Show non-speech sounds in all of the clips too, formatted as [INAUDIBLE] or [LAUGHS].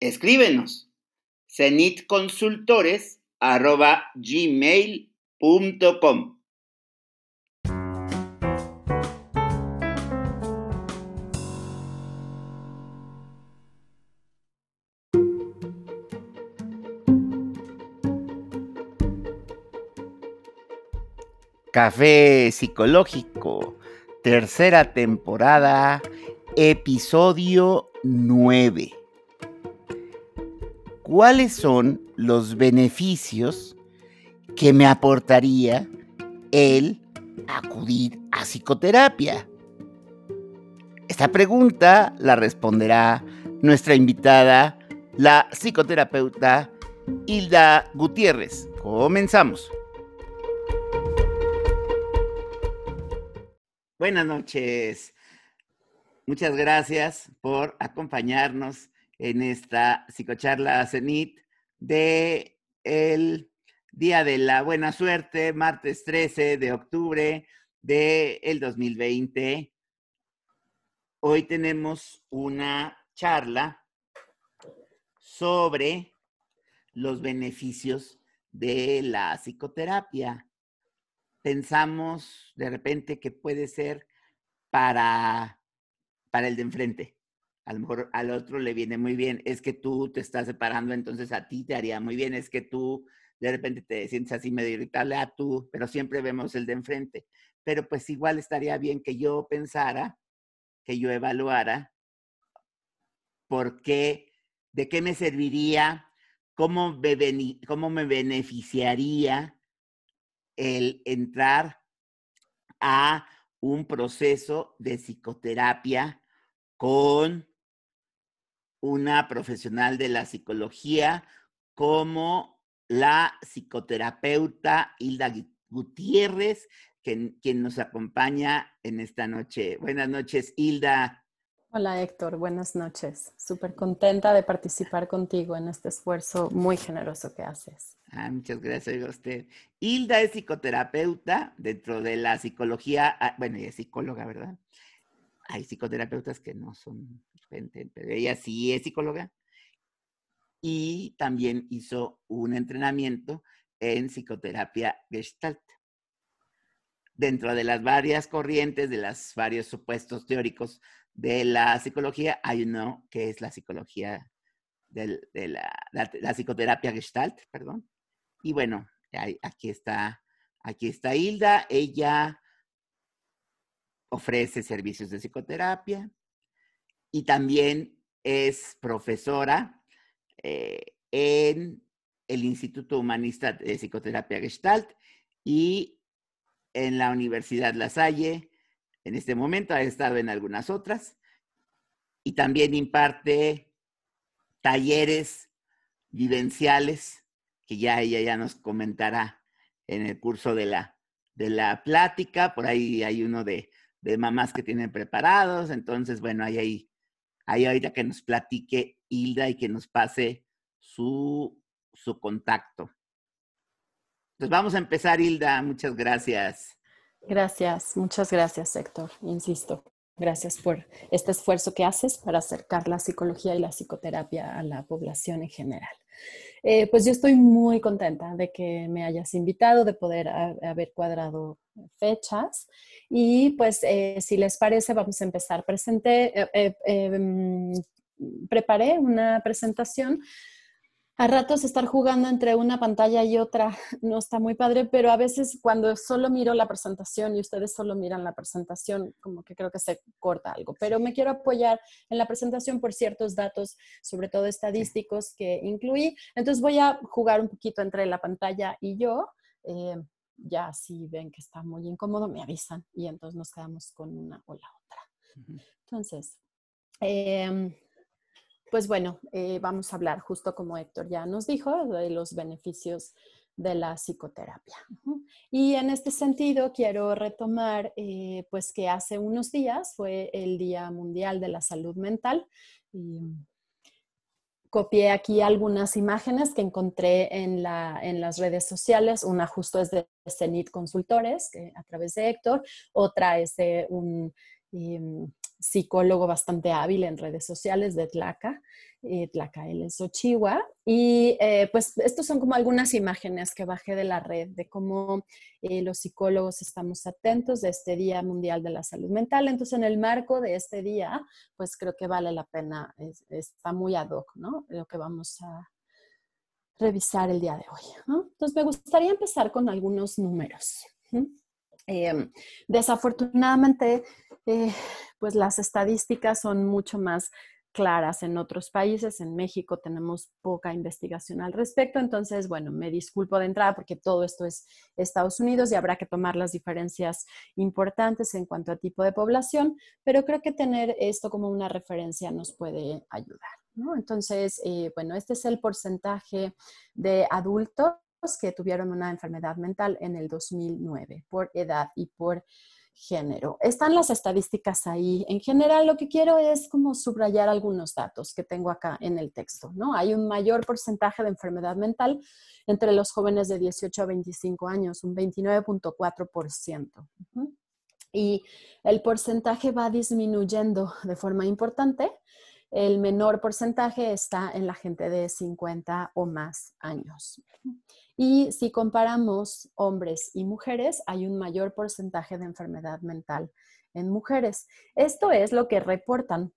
Escríbenos cenitconsultores.gmail.com Café Psicológico, tercera temporada, episodio 9. ¿Cuáles son los beneficios que me aportaría el acudir a psicoterapia? Esta pregunta la responderá nuestra invitada, la psicoterapeuta Hilda Gutiérrez. Comenzamos. Buenas noches. Muchas gracias por acompañarnos en esta psicocharla CENIT de el Día de la Buena Suerte, martes 13 de octubre del el 2020. Hoy tenemos una charla sobre los beneficios de la psicoterapia pensamos de repente que puede ser para, para el de enfrente. A lo mejor al otro le viene muy bien. Es que tú te estás separando, entonces a ti te haría muy bien. Es que tú de repente te sientes así medio irritable a tú, pero siempre vemos el de enfrente. Pero pues igual estaría bien que yo pensara, que yo evaluara por qué, de qué me serviría, cómo me, cómo me beneficiaría el entrar a un proceso de psicoterapia con una profesional de la psicología como la psicoterapeuta Hilda Gutiérrez, quien, quien nos acompaña en esta noche. Buenas noches, Hilda. Hola Héctor, buenas noches. Súper contenta de participar contigo en este esfuerzo muy generoso que haces. Ah, muchas gracias a usted. Hilda es psicoterapeuta dentro de la psicología, ah, bueno, ella es psicóloga, ¿verdad? Hay psicoterapeutas que no son gente, pero ella sí es psicóloga. Y también hizo un entrenamiento en psicoterapia gestalt. Dentro de las varias corrientes, de los varios supuestos teóricos de la psicología, hay uno que es la psicología de, la, la, psicoterapia gestalt, perdón, y bueno, aquí está, aquí está Hilda. Ella ofrece servicios de psicoterapia y también es profesora eh, en el Instituto Humanista de Psicoterapia Gestalt y en la Universidad La Salle. En este momento ha estado en algunas otras y también imparte talleres vivenciales que ya ella ya nos comentará en el curso de la, de la plática. Por ahí hay uno de, de mamás que tienen preparados. Entonces, bueno, ahí hay, ahí ahorita que nos platique Hilda y que nos pase su, su contacto. Entonces vamos a empezar, Hilda. Muchas gracias. Gracias, muchas gracias, Héctor. Insisto, gracias por este esfuerzo que haces para acercar la psicología y la psicoterapia a la población en general. Eh, pues yo estoy muy contenta de que me hayas invitado, de poder haber cuadrado fechas. Y pues eh, si les parece, vamos a empezar. Presenté, eh, em, preparé una presentación a ratos estar jugando entre una pantalla y otra [LAUGHS] no está muy padre, pero a veces cuando solo miro la presentación y ustedes solo miran la presentación, como que creo que se corta algo. Pero me quiero apoyar en la presentación por ciertos datos, sobre todo estadísticos que incluí. Entonces voy a jugar un poquito entre la pantalla y yo. Eh, ya si ven que está muy incómodo, me avisan y entonces nos quedamos con una o la otra. Entonces, em, pues bueno, eh, vamos a hablar justo como Héctor ya nos dijo de los beneficios de la psicoterapia. Y en este sentido quiero retomar eh, pues que hace unos días fue el Día Mundial de la Salud Mental y copié aquí algunas imágenes que encontré en, las redes sociales. Una justo es de CENIT Consultores, a través de Héctor. Otra es de un em, psicólogo bastante hábil en redes sociales de Tlaca, eh, Tlaca, él es. Y eh, pues estos son como algunas imágenes que bajé de la red de cómo eh, los psicólogos estamos atentos de este Día Mundial de la Salud Mental. Entonces, en el marco de este día, pues creo que vale la pena, está muy ad hoc, ¿no? Lo que vamos a revisar el día de hoy. Entonces, me gustaría empezar con algunos números. Em, desafortunadamente, eh, pues las estadísticas son mucho más claras en otros países. En México tenemos poca investigación al respecto. Entonces, bueno, me disculpo de entrada porque todo esto es Estados Unidos y habrá que tomar las diferencias importantes en cuanto a tipo de población, pero creo que tener esto como una referencia nos puede ayudar. Entonces, eh, bueno, este es el porcentaje de adultos que tuvieron una enfermedad mental en el 2009 por edad y por género. Están las estadísticas ahí. En general, lo que quiero es como subrayar algunos datos que tengo acá en el texto, ¿no? Hay un mayor porcentaje de enfermedad mental entre los jóvenes de 18 a 25 años, un 29.4%. Y el porcentaje va disminuyendo de forma importante. El menor porcentaje está en la gente de 50 o más años. Y si comparamos hombres y mujeres, hay un mayor porcentaje de enfermedad mental en mujeres. Esto es lo que reportan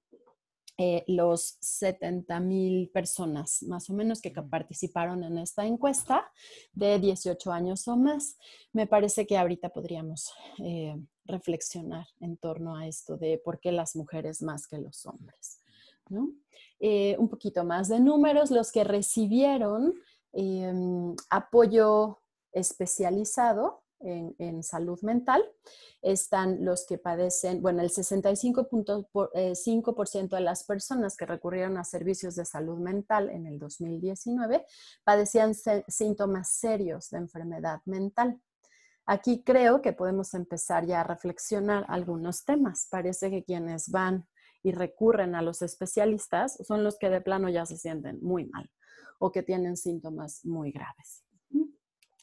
eh, los 70 mil personas más o menos que participaron en esta encuesta de 18 años o más. Me parece que ahorita podríamos eh, reflexionar en torno a esto de por qué las mujeres más que los hombres. Eh, un poquito más de números, los que recibieron Em, apoyo especializado en, salud mental. Están los que padecen, bueno, el 65.5% eh, de las personas que recurrieron a servicios de salud mental en el 2019 padecían síntomas serios de enfermedad mental. Aquí creo que podemos empezar ya a reflexionar algunos temas. Parece que quienes van y recurren a los especialistas son los que de plano ya se sienten muy mal o que tienen síntomas muy graves.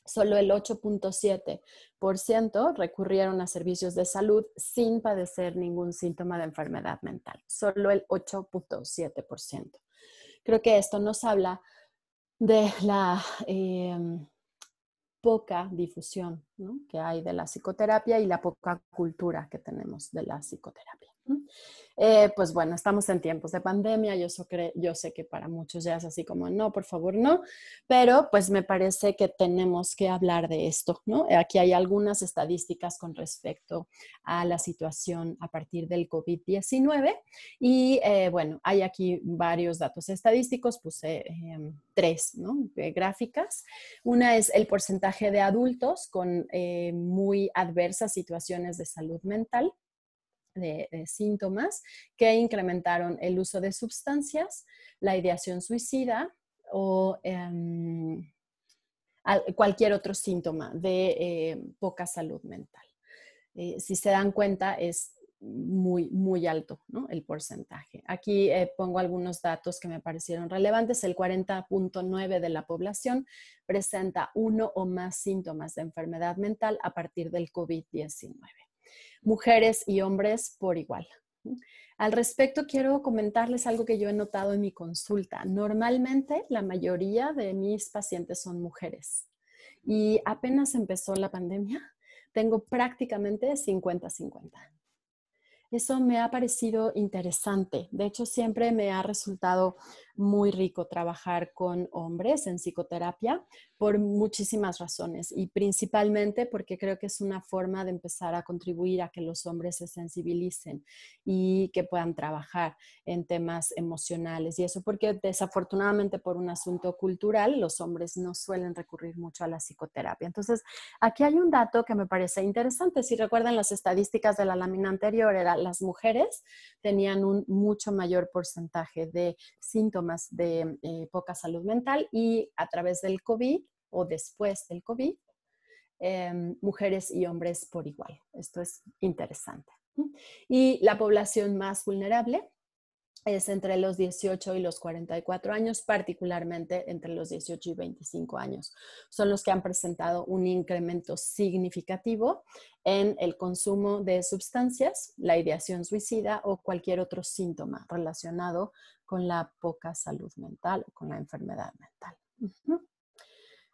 Solo el 8.7% recurrieron a servicios de salud sin padecer ningún síntoma de enfermedad mental. Solo el 8.7%. Creo que esto nos habla de la em, poca difusión que hay de la psicoterapia y la poca cultura que tenemos de la psicoterapia. Eh, pues bueno, estamos en tiempos de pandemia, yo, sé que para muchos ya es así como, no, por favor, no, pero pues me parece que tenemos que hablar de esto, ¿no? Aquí hay algunas estadísticas con respecto a la situación a partir del COVID-19 y eh, bueno, hay aquí varios datos estadísticos, puse em, tres, ¿no? gráficas. Una es el porcentaje de adultos con eh, muy adversas situaciones de salud mental de, síntomas que incrementaron el uso de sustancias, la ideación suicida o em, cualquier otro síntoma de eh, poca salud mental. Eh, si se dan cuenta, es muy, muy alto el porcentaje. Aquí eh, pongo algunos datos que me parecieron relevantes. El 40.9 de la población presenta uno o más síntomas de enfermedad mental a partir del COVID-19 mujeres y hombres por igual. Al respecto, quiero comentarles algo que yo he notado en mi consulta. Normalmente, la mayoría de mis pacientes son mujeres y apenas empezó la pandemia, tengo prácticamente 50-50. Eso me ha parecido interesante. De hecho, siempre me ha resultado muy rico trabajar con hombres en psicoterapia por muchísimas razones y principalmente porque creo que es una forma de empezar a contribuir a que los hombres se sensibilicen y que puedan trabajar en temas emocionales y eso porque desafortunadamente por un asunto cultural los hombres no suelen recurrir mucho a la psicoterapia. Entonces, aquí hay un dato que me parece interesante. Si recuerdan las estadísticas de la lámina anterior, era las mujeres tenían un mucho mayor porcentaje de síntomas de eh, poca salud mental y a través del COVID o después del COVID, em, mujeres y hombres por igual. Esto es interesante. Y la población más vulnerable es entre los 18 y los 44 años, particularmente entre los 18 y 25 años. Son los que han presentado un incremento significativo en el consumo de sustancias, la ideación suicida o cualquier otro síntoma relacionado con la poca salud mental o con la enfermedad mental.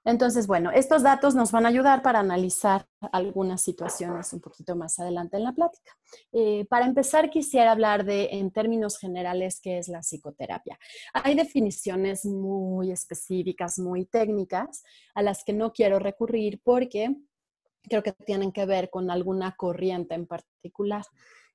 Entonces, bueno, estos datos nos van a ayudar para analizar algunas situaciones un poquito más adelante en la plática. Eh, para empezar, quisiera hablar de, en términos generales, qué es la psicoterapia. Hay definiciones muy específicas, muy técnicas, a las que no quiero recurrir porque creo que tienen que ver con alguna corriente en particular.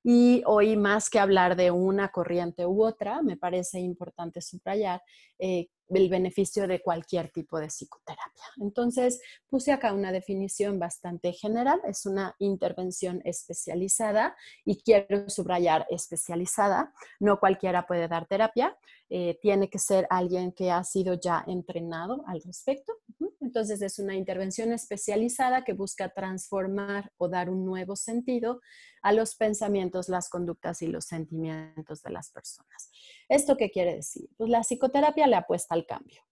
Y hoy, más que hablar de una corriente u otra, me parece importante subrayar eh, el beneficio de cualquier tipo de psicoterapia. Entonces, puse acá una definición bastante general. Es una intervención especializada y quiero subrayar especializada. No cualquiera puede dar terapia. Eh, tiene que ser alguien que ha sido ya entrenado al respecto. Entonces es una intervención especializada que busca transformar o dar un nuevo sentido a los pensamientos, las conductas y los sentimientos de las personas. ¿Esto qué quiere decir? Pues la psicoterapia le apuesta al cambio.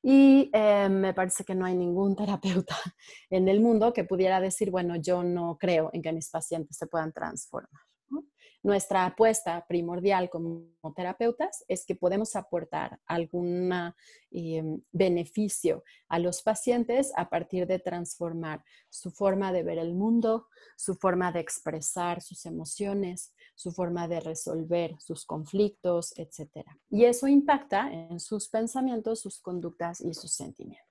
Y eh, me parece que no hay ningún [LAUGHS] terapeuta en el mundo que pudiera decir, bueno, yo no creo en que mis pacientes se puedan transformar. Nuestra apuesta primordial como terapeutas es que podemos aportar algún eh, beneficio a los pacientes a partir de transformar su forma de ver el mundo, su forma de expresar sus emociones, su forma de resolver sus conflictos, etc. Y eso impacta en sus pensamientos, sus conductas y sus sentimientos.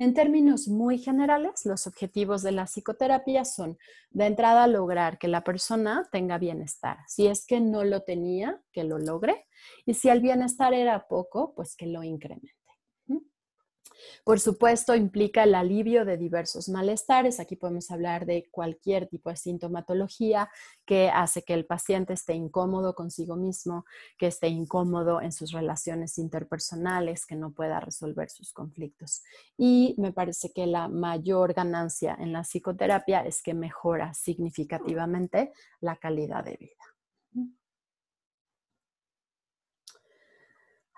En términos muy generales, los objetivos de la psicoterapia son, de entrada, lograr que la persona tenga bienestar. Si es que no lo tenía, que lo logre. Y si el bienestar era poco, pues que lo incremente. Por supuesto, implica el alivio de diversos malestares. Aquí podemos hablar de cualquier tipo de sintomatología que hace que el paciente esté incómodo consigo mismo, que esté incómodo en sus relaciones interpersonales, que no pueda resolver sus conflictos. Y me parece que la mayor ganancia en la psicoterapia es que mejora significativamente la calidad de vida.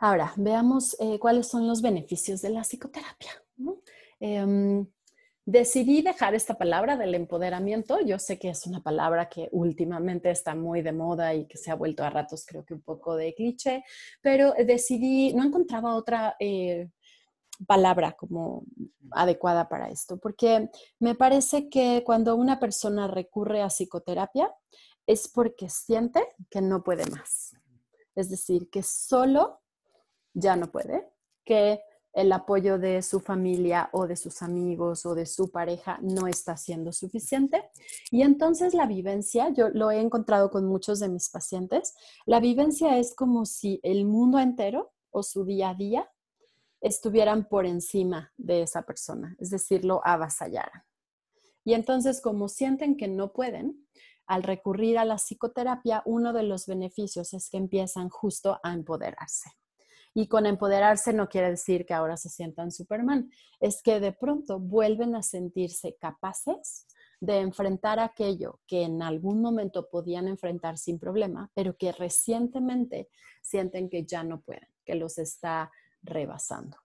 Ahora, veamos eh, cuáles son los beneficios de la psicoterapia. Em, decidí dejar esta palabra del empoderamiento. Yo sé que es una palabra que últimamente está muy de moda y que se ha vuelto a ratos creo que un poco de cliché, pero decidí, no encontraba otra eh, palabra como adecuada para esto, porque me parece que cuando una persona recurre a psicoterapia es porque siente que no puede más. Es decir, que solo ya no puede, que el apoyo de su familia o de sus amigos o de su pareja no está siendo suficiente. Y entonces la vivencia, yo lo he encontrado con muchos de mis pacientes, la vivencia es como si el mundo entero o su día a día estuvieran por encima de esa persona, es decir, lo avasallaran. Y entonces como sienten que no pueden, al recurrir a la psicoterapia, uno de los beneficios es que empiezan justo a empoderarse. Y con empoderarse no quiere decir que ahora se sientan Superman, es que de pronto vuelven a sentirse capaces de enfrentar aquello que en algún momento podían enfrentar sin problema, pero que recientemente sienten que ya no pueden, que los está rebasando.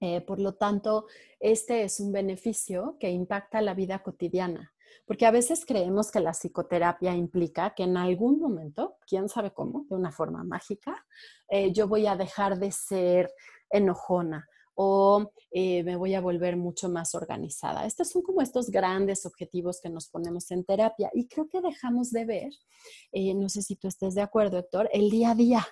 Eh, por lo tanto, este es un beneficio que impacta la vida cotidiana porque a veces creemos que la psicoterapia implica que en algún momento, quién sabe cómo, de una forma mágica, eh, yo voy a dejar de ser enojona o eh, me voy a volver mucho más organizada. Estos son como estos grandes objetivos que nos ponemos en terapia y creo que dejamos de ver, eh, no sé si tú estés de acuerdo, Héctor, el día a día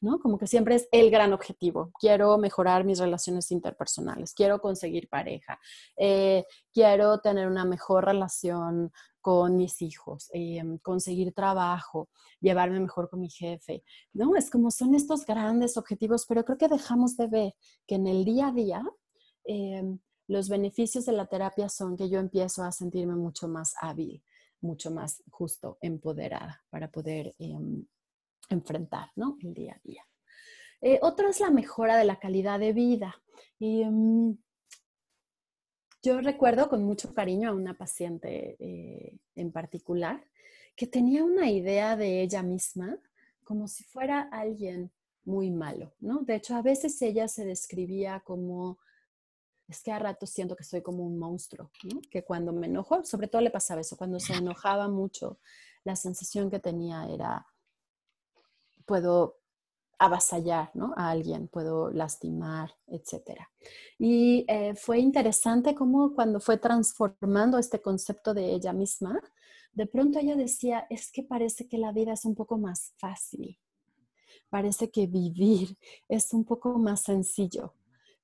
¿no? Como que siempre es el gran objetivo. Quiero mejorar mis relaciones interpersonales, quiero conseguir pareja, eh, quiero tener una mejor relación con mis hijos, eh, conseguir trabajo, llevarme mejor con mi jefe, ¿no? Es como son estos grandes objetivos, pero creo que dejamos de ver que en el día a día eh, los beneficios de la terapia son que yo empiezo a sentirme mucho más hábil, mucho más justo, empoderada para poder em, enfrentar ¿no? el día a día. Eh, otro es la mejora de la calidad de vida. Y, em, yo recuerdo con mucho cariño a una paciente eh, en particular que tenía una idea de ella misma como si fuera alguien muy malo, ¿no? De hecho, a veces ella se describía como, es que a ratos siento que soy como un monstruo, ¿no? Que cuando me enojo, sobre todo le pasaba eso, cuando se enojaba mucho, la sensación que tenía era, puedo avasallar ¿no? a alguien, puedo lastimar, etc. Y eh, fue interesante cómo cuando fue transformando este concepto de ella misma, de pronto ella decía, es que parece que la vida es un poco más fácil, parece que vivir es un poco más sencillo.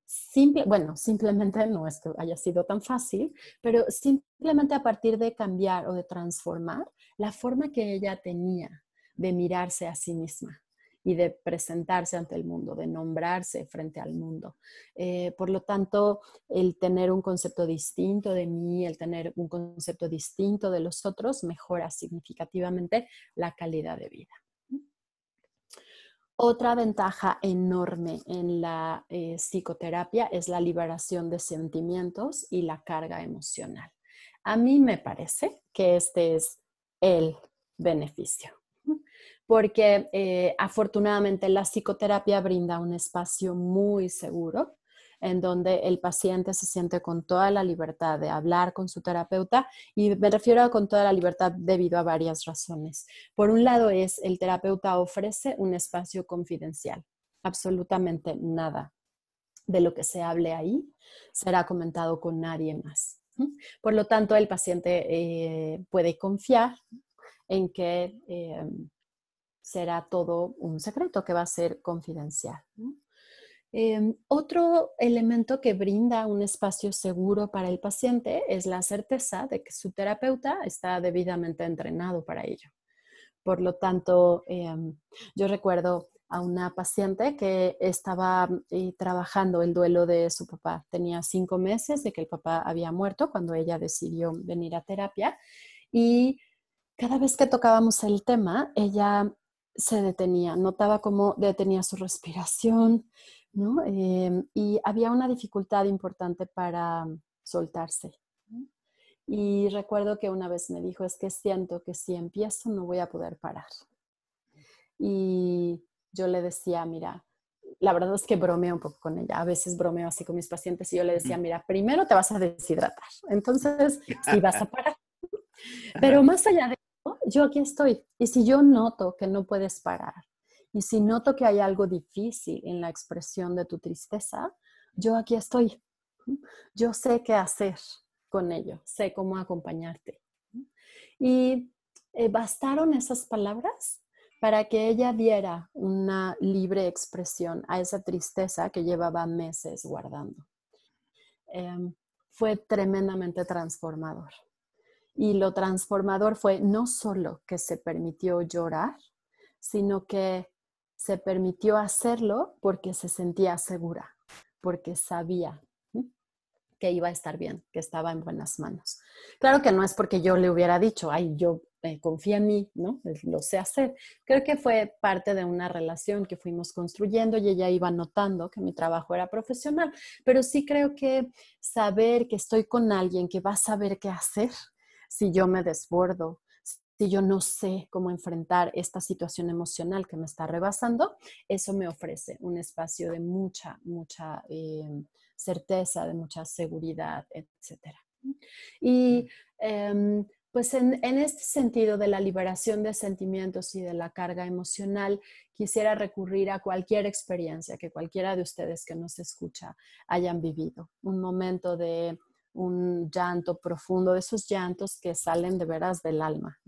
Simple, bueno, simplemente no es que haya sido tan fácil, pero simplemente a partir de cambiar o de transformar la forma que ella tenía de mirarse a sí misma y de presentarse ante el mundo, de nombrarse frente al mundo. Eh, por lo tanto, el tener un concepto distinto de mí, el tener un concepto distinto de los otros, mejora significativamente la calidad de vida. Otra ventaja enorme en la eh, psicoterapia es la liberación de sentimientos y la carga emocional. A mí me parece que este es el beneficio porque eh, afortunadamente la psicoterapia brinda un espacio muy seguro en donde el paciente se siente con toda la libertad de hablar con su terapeuta y me refiero a con toda la libertad debido a varias razones. Por un lado es el terapeuta ofrece un espacio confidencial, absolutamente nada de lo que se hable ahí será comentado con nadie más. Por lo tanto, el paciente eh, puede confiar en que eh, será todo un secreto que va a ser confidencial. Em, otro elemento que brinda un espacio seguro para el paciente es la certeza de que su terapeuta está debidamente entrenado para ello. Por lo tanto, em, yo recuerdo a una paciente que estaba eh, trabajando el duelo de su papá. Tenía cinco meses de que el papá había muerto cuando ella decidió venir a terapia y cada vez que tocábamos el tema, ella se detenía, notaba cómo detenía su respiración, ¿no? Em, y había una dificultad importante para soltarse. Y recuerdo que una vez me dijo, es que siento que si empiezo no voy a poder parar. Y yo le decía, mira, la verdad es que bromeo un poco con ella. A veces bromeo así con mis pacientes y yo le decía, mira, primero te vas a deshidratar. Entonces, sí vas a [LAUGHS] parar. Pero más allá de yo aquí estoy. Y si yo noto que no puedes parar, y si noto que hay algo difícil en la expresión de tu tristeza, yo aquí estoy. Yo sé qué hacer con ello, sé cómo acompañarte. Y eh, bastaron esas palabras para que ella diera una libre expresión a esa tristeza que llevaba meses guardando. Em, fue tremendamente transformador. Y lo transformador fue no solo que se permitió llorar, sino que se permitió hacerlo porque se sentía segura, porque sabía que iba a estar bien, que estaba en buenas manos. Claro que no es porque yo le hubiera dicho, ay, yo eh, confía en mí, ¿no? Lo sé hacer. Creo que fue parte de una relación que fuimos construyendo y ella iba notando que mi trabajo era profesional, pero sí creo que saber que estoy con alguien que va a saber qué hacer, si yo me desbordo, si yo no sé cómo enfrentar esta situación emocional que me está rebasando, eso me ofrece un espacio de mucha, mucha eh, certeza, de mucha seguridad, etc. Y em, pues en, en, este sentido de la liberación de sentimientos y de la carga emocional, quisiera recurrir a cualquier experiencia que cualquiera de ustedes que nos escucha hayan vivido. Un momento de un llanto profundo, de esos llantos que salen de veras del alma.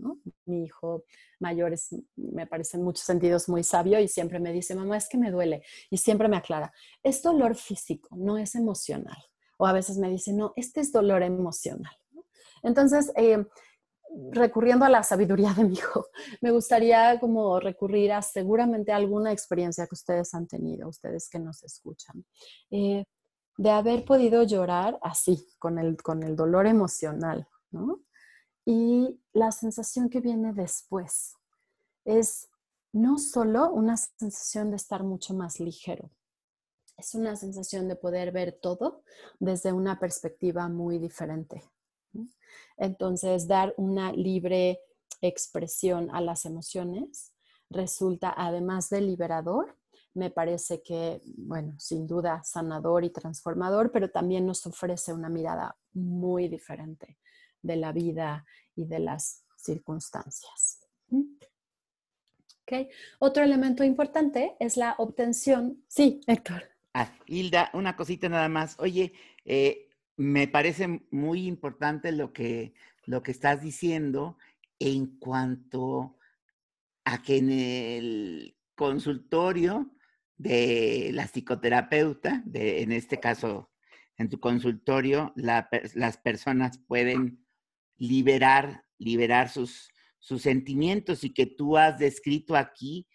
Mi hijo mayor es, me parece en muchos sentidos muy sabio y siempre me dice, mamá, es que me duele. Y siempre me aclara, es dolor físico, no es emocional. O a veces me dice, no, este es dolor emocional. Entonces, eh, recurriendo a la sabiduría de mi hijo, [LAUGHS] me gustaría como recurrir a seguramente alguna experiencia que ustedes han tenido, ustedes que nos escuchan. Eh, de haber podido llorar así, con el, con el dolor emocional. Y la sensación que viene después es no solo una sensación de estar mucho más ligero, es una sensación de poder ver todo desde una perspectiva muy diferente. Entonces, dar una libre expresión a las emociones resulta, además de liberador, me parece que, bueno, sin duda sanador y transformador, pero también nos ofrece una mirada muy diferente de la vida y de las circunstancias. Okay. Otro elemento importante es la obtención. Sí, Héctor. Ah, Hilda, una cosita nada más. Oye, eh, me parece muy importante lo que, lo que estás diciendo en cuanto a que en el consultorio de la psicoterapeuta, de, en este caso, en tu consultorio, las personas pueden liberar, liberar sus, sus sentimientos y que tú has descrito aquí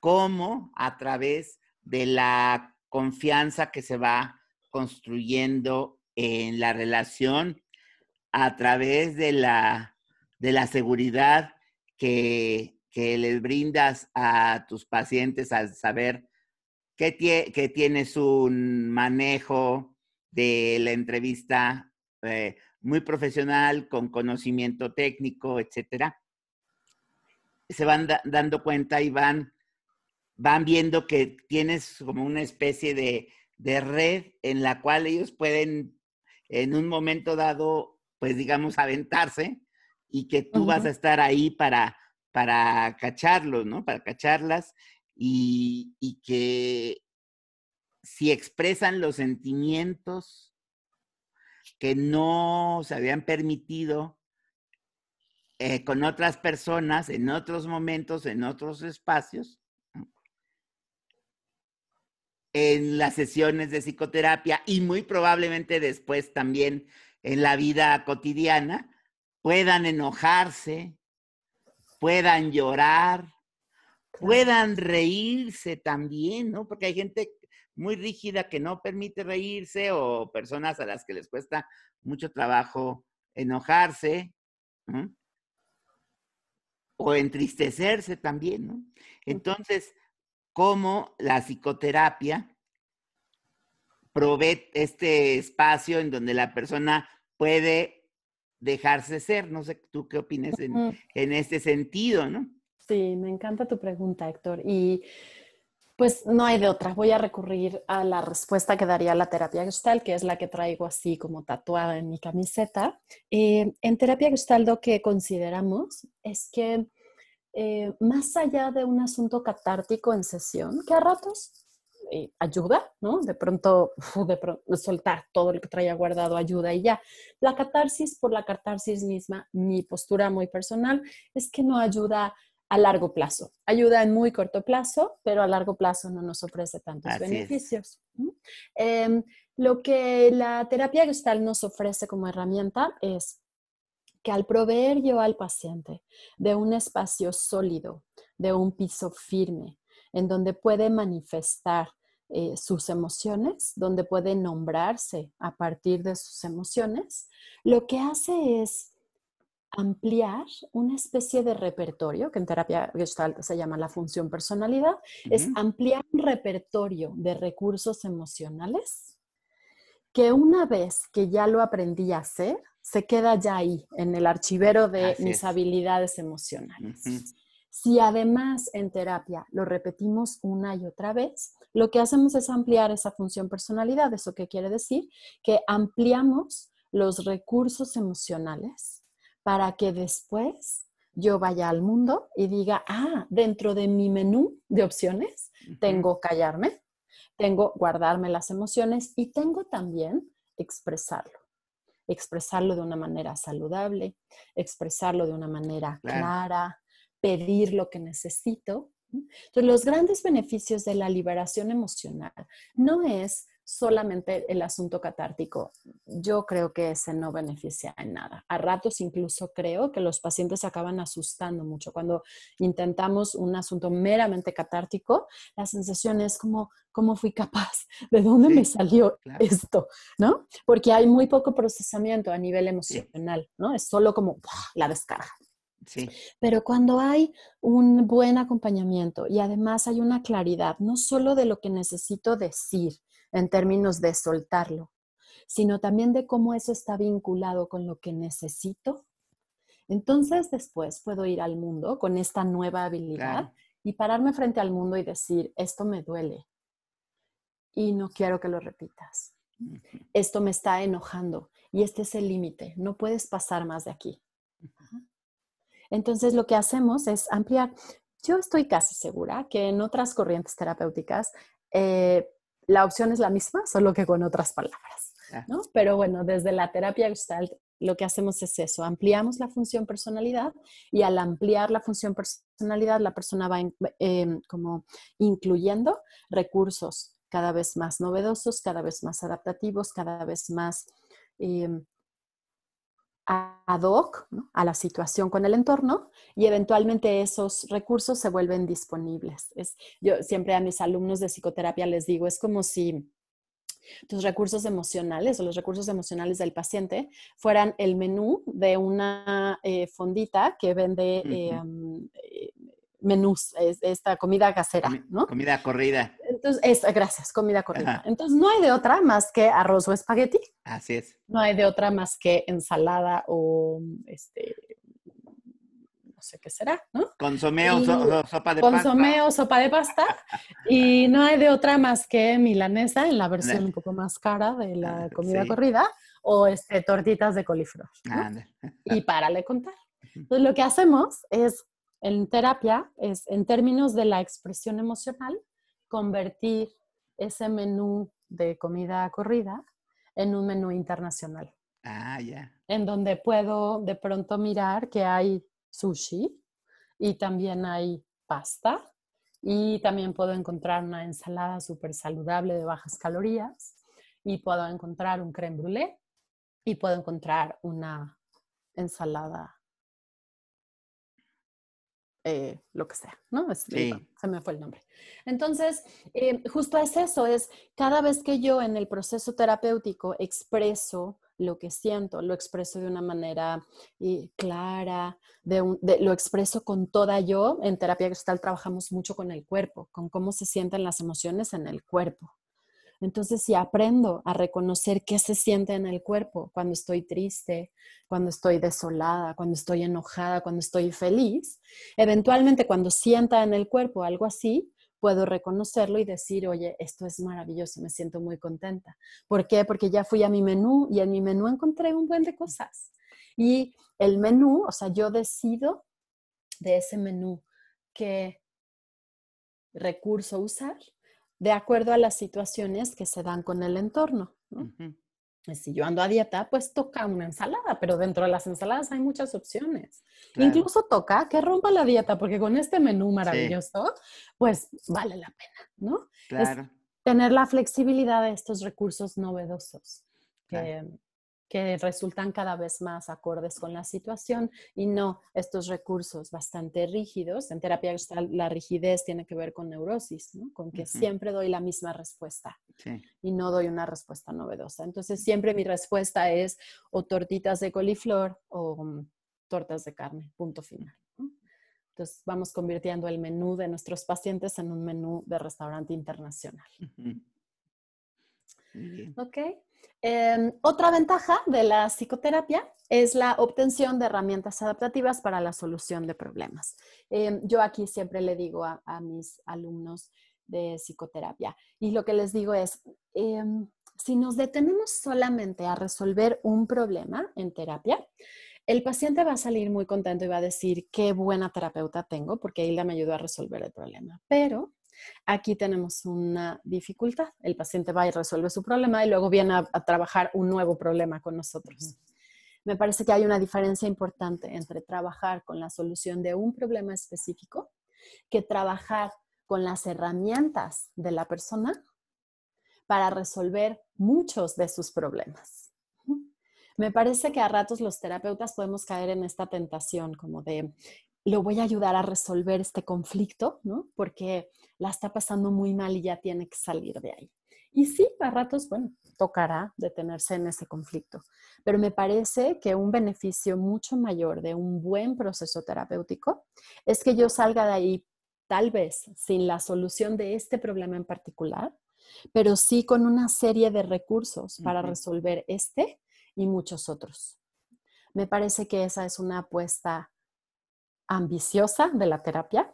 cómo a través de la confianza que se va construyendo en la relación, a través de la, de la seguridad que, que les brindas a tus pacientes al saber que, tienes un manejo de la entrevista eh, muy profesional, con conocimiento técnico, etcétera, se van dando cuenta y van, van viendo que tienes como una especie de, red en la cual ellos pueden en un momento dado, pues digamos, aventarse y que tú vas a estar ahí para, para cacharlos, ¿no? Para cacharlas y, que si expresan los sentimientos que no se habían permitido eh, con otras personas en otros momentos, en otros espacios, en las sesiones de psicoterapia y muy probablemente después también en la vida cotidiana, puedan enojarse, puedan llorar, puedan reírse también, ¿no? Porque hay gente muy rígida que no permite reírse o personas a las que les cuesta mucho trabajo enojarse o entristecerse también, ¿no? Entonces, ¿cómo la psicoterapia provee este espacio en donde la persona puede dejarse ser? No sé tú qué opinas en, en este sentido, ¿no? Sí, me encanta tu pregunta, Héctor. Y pues no hay de otra. Voy a recurrir a la respuesta que daría la terapia Gestalt, que es la que traigo así como tatuada en mi camiseta. Eh, en terapia Gestalt lo que consideramos es que eh, más allá de un asunto catártico en sesión, que a ratos eh, ayuda, ¿no? De pronto, de soltar todo lo que traía guardado ayuda y ya. La catarsis por la catarsis misma, mi postura muy personal es que no ayuda a largo plazo. Ayuda en muy corto plazo, pero a largo plazo no nos ofrece tantos beneficios. Em, lo que la terapia gestal nos ofrece como herramienta es que al proveer yo al paciente de un espacio sólido, de un piso firme, en donde puede manifestar eh, sus emociones, donde puede nombrarse a partir de sus emociones, lo que hace es ampliar una especie de repertorio, que en terapia gestalt se llama la función personalidad, es ampliar un repertorio de recursos emocionales que una vez que ya lo aprendí a hacer, se queda ya ahí, en el archivero de mis habilidades emocionales. Si además en terapia lo repetimos una y otra vez, lo que hacemos es ampliar esa función personalidad. ¿Eso qué quiere decir? Que ampliamos los recursos emocionales para que después yo vaya al mundo y diga, ah, dentro de mi menú de opciones tengo callarme, tengo guardarme las emociones y tengo también expresarlo. expresarlo de una manera saludable, expresarlo de una manera clara, pedir lo que necesito. Entonces, los grandes beneficios de la liberación emocional no es solamente el asunto catártico, yo creo que ese no beneficia en nada. A ratos incluso creo que los pacientes se acaban asustando mucho. Cuando intentamos un asunto meramente catártico, la sensación es como, ¿cómo fui capaz? [LAUGHS] ¿De dónde me salió esto? ¿No? Porque hay muy poco procesamiento a nivel emocional, ¿no? Es solo como la descarga. Sí. Pero cuando hay un buen acompañamiento y además hay una claridad, no solo de lo que necesito decir, en términos de soltarlo, sino también de cómo eso está vinculado con lo que necesito. Entonces después puedo ir al mundo con esta nueva habilidad y pararme frente al mundo y decir, esto me duele y no quiero que lo repitas. Esto me está enojando y este es el límite, no puedes pasar más de aquí. Entonces lo que hacemos es ampliar. Yo estoy casi segura que en otras corrientes terapéuticas eh, la opción es la misma, solo que con otras palabras. Ah. ¿no? Pero bueno, desde la terapia Gestalt lo que hacemos es eso, ampliamos la función personalidad y al ampliar la función personalidad la persona va em, como incluyendo recursos cada vez más novedosos, cada vez más adaptativos, cada vez más em, ad hoc a la situación con el entorno y eventualmente esos recursos se vuelven disponibles. Es, yo siempre a mis alumnos de psicoterapia les digo, es como si tus recursos emocionales o los recursos emocionales del paciente fueran el menú de una eh, fondita que vende eh, menús, esta comida casera, ¿no? Comida corrida. Entonces, gracias, comida corrida. Entonces, no hay de otra más que arroz o espagueti. Así es. No hay de otra más que ensalada o, este, no sé qué será, ¿no? Consomé o, sopa de pasta. Consomé o sopa de pasta. [LAUGHS] y no hay de otra más que milanesa en la versión un poco más cara de la comida corrida o este, tortitas de coliflor. [LAUGHS] y párale contar. Entonces, lo que hacemos es en terapia es, en términos de la expresión emocional, convertir ese menú de comida corrida en un menú internacional. Ah, ya. En donde puedo de pronto mirar que hay sushi y también hay pasta y también puedo encontrar una ensalada súper saludable de bajas calorías y puedo encontrar un creme brûlée y puedo encontrar una ensalada eh, lo que sea, ¿no? se me fue el nombre. Entonces, eh, justo es eso, es cada vez que yo en el proceso terapéutico expreso lo que siento, lo expreso de una manera eh, clara, lo expreso con toda yo. En terapia gestal trabajamos mucho con el cuerpo, con cómo se sienten las emociones en el cuerpo. Entonces, si aprendo a reconocer qué se siente en el cuerpo cuando estoy triste, cuando estoy desolada, cuando estoy enojada, cuando estoy feliz, eventualmente cuando sienta en el cuerpo algo así, puedo reconocerlo y decir, oye, esto es maravilloso, me siento muy contenta. ¿Por qué? Porque ya fui a mi menú y en mi menú encontré un buen de cosas. Y el menú, o sea, yo decido de ese menú qué recurso usar de acuerdo a las situaciones que se dan con el entorno. Si yo ando a dieta, pues toca una ensalada, pero dentro de las ensaladas hay muchas opciones. Incluso toca que rompa la dieta, porque con este menú maravilloso, pues vale la pena, ¿no? Claro. tener la flexibilidad de estos recursos novedosos que resultan cada vez más acordes con la situación y no estos recursos bastante rígidos. En terapia la rigidez tiene que ver con neurosis, ¿no? con que siempre doy la misma respuesta y no doy una respuesta novedosa. Entonces siempre mi respuesta es o tortitas de coliflor o mm, tortas de carne, punto final. Entonces vamos convirtiendo el menú de nuestros pacientes en un menú de restaurante internacional. ¿Ok? Em, otra ventaja de la psicoterapia es la obtención de herramientas adaptativas para la solución de problemas. Em, yo aquí siempre le digo a, mis alumnos de psicoterapia y lo que les digo es, em, si nos detenemos solamente a resolver un problema en terapia, el paciente va a salir muy contento y va a decir, qué buena terapeuta tengo porque ella me ayudó a resolver el problema. Pero aquí tenemos una dificultad. El paciente va y resuelve su problema y luego viene a, trabajar un nuevo problema con nosotros. Me parece que hay una diferencia importante entre trabajar con la solución de un problema específico que trabajar con las herramientas de la persona para resolver muchos de sus problemas. Me parece que a ratos los terapeutas podemos caer en esta tentación como de lo voy a ayudar a resolver este conflicto, ¿no? Porque la está pasando muy mal y ya tiene que salir de ahí. Y sí, a ratos, bueno, tocará detenerse en ese conflicto. Pero me parece que un beneficio mucho mayor de un buen proceso terapéutico es que yo salga de ahí tal vez sin la solución de este problema en particular, pero sí con una serie de recursos para resolver este y muchos otros. Me parece que esa es una apuesta ambiciosa de la terapia,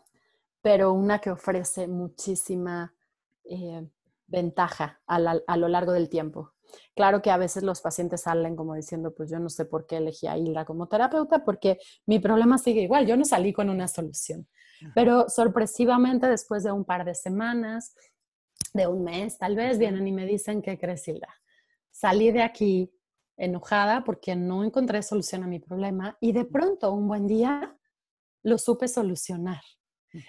pero una que ofrece muchísima eh, ventaja a, lo largo del tiempo. Claro que a veces los pacientes salen como diciendo, pues yo no sé por qué elegí a Hilda como terapeuta, porque mi problema sigue igual, yo no salí con una solución. Pero sorpresivamente, después de un par de semanas, de un mes, tal vez, vienen y me dicen, ¿qué crees, Hilda? Salí de aquí enojada porque no encontré solución a mi problema y de pronto, un buen día, lo supe solucionar.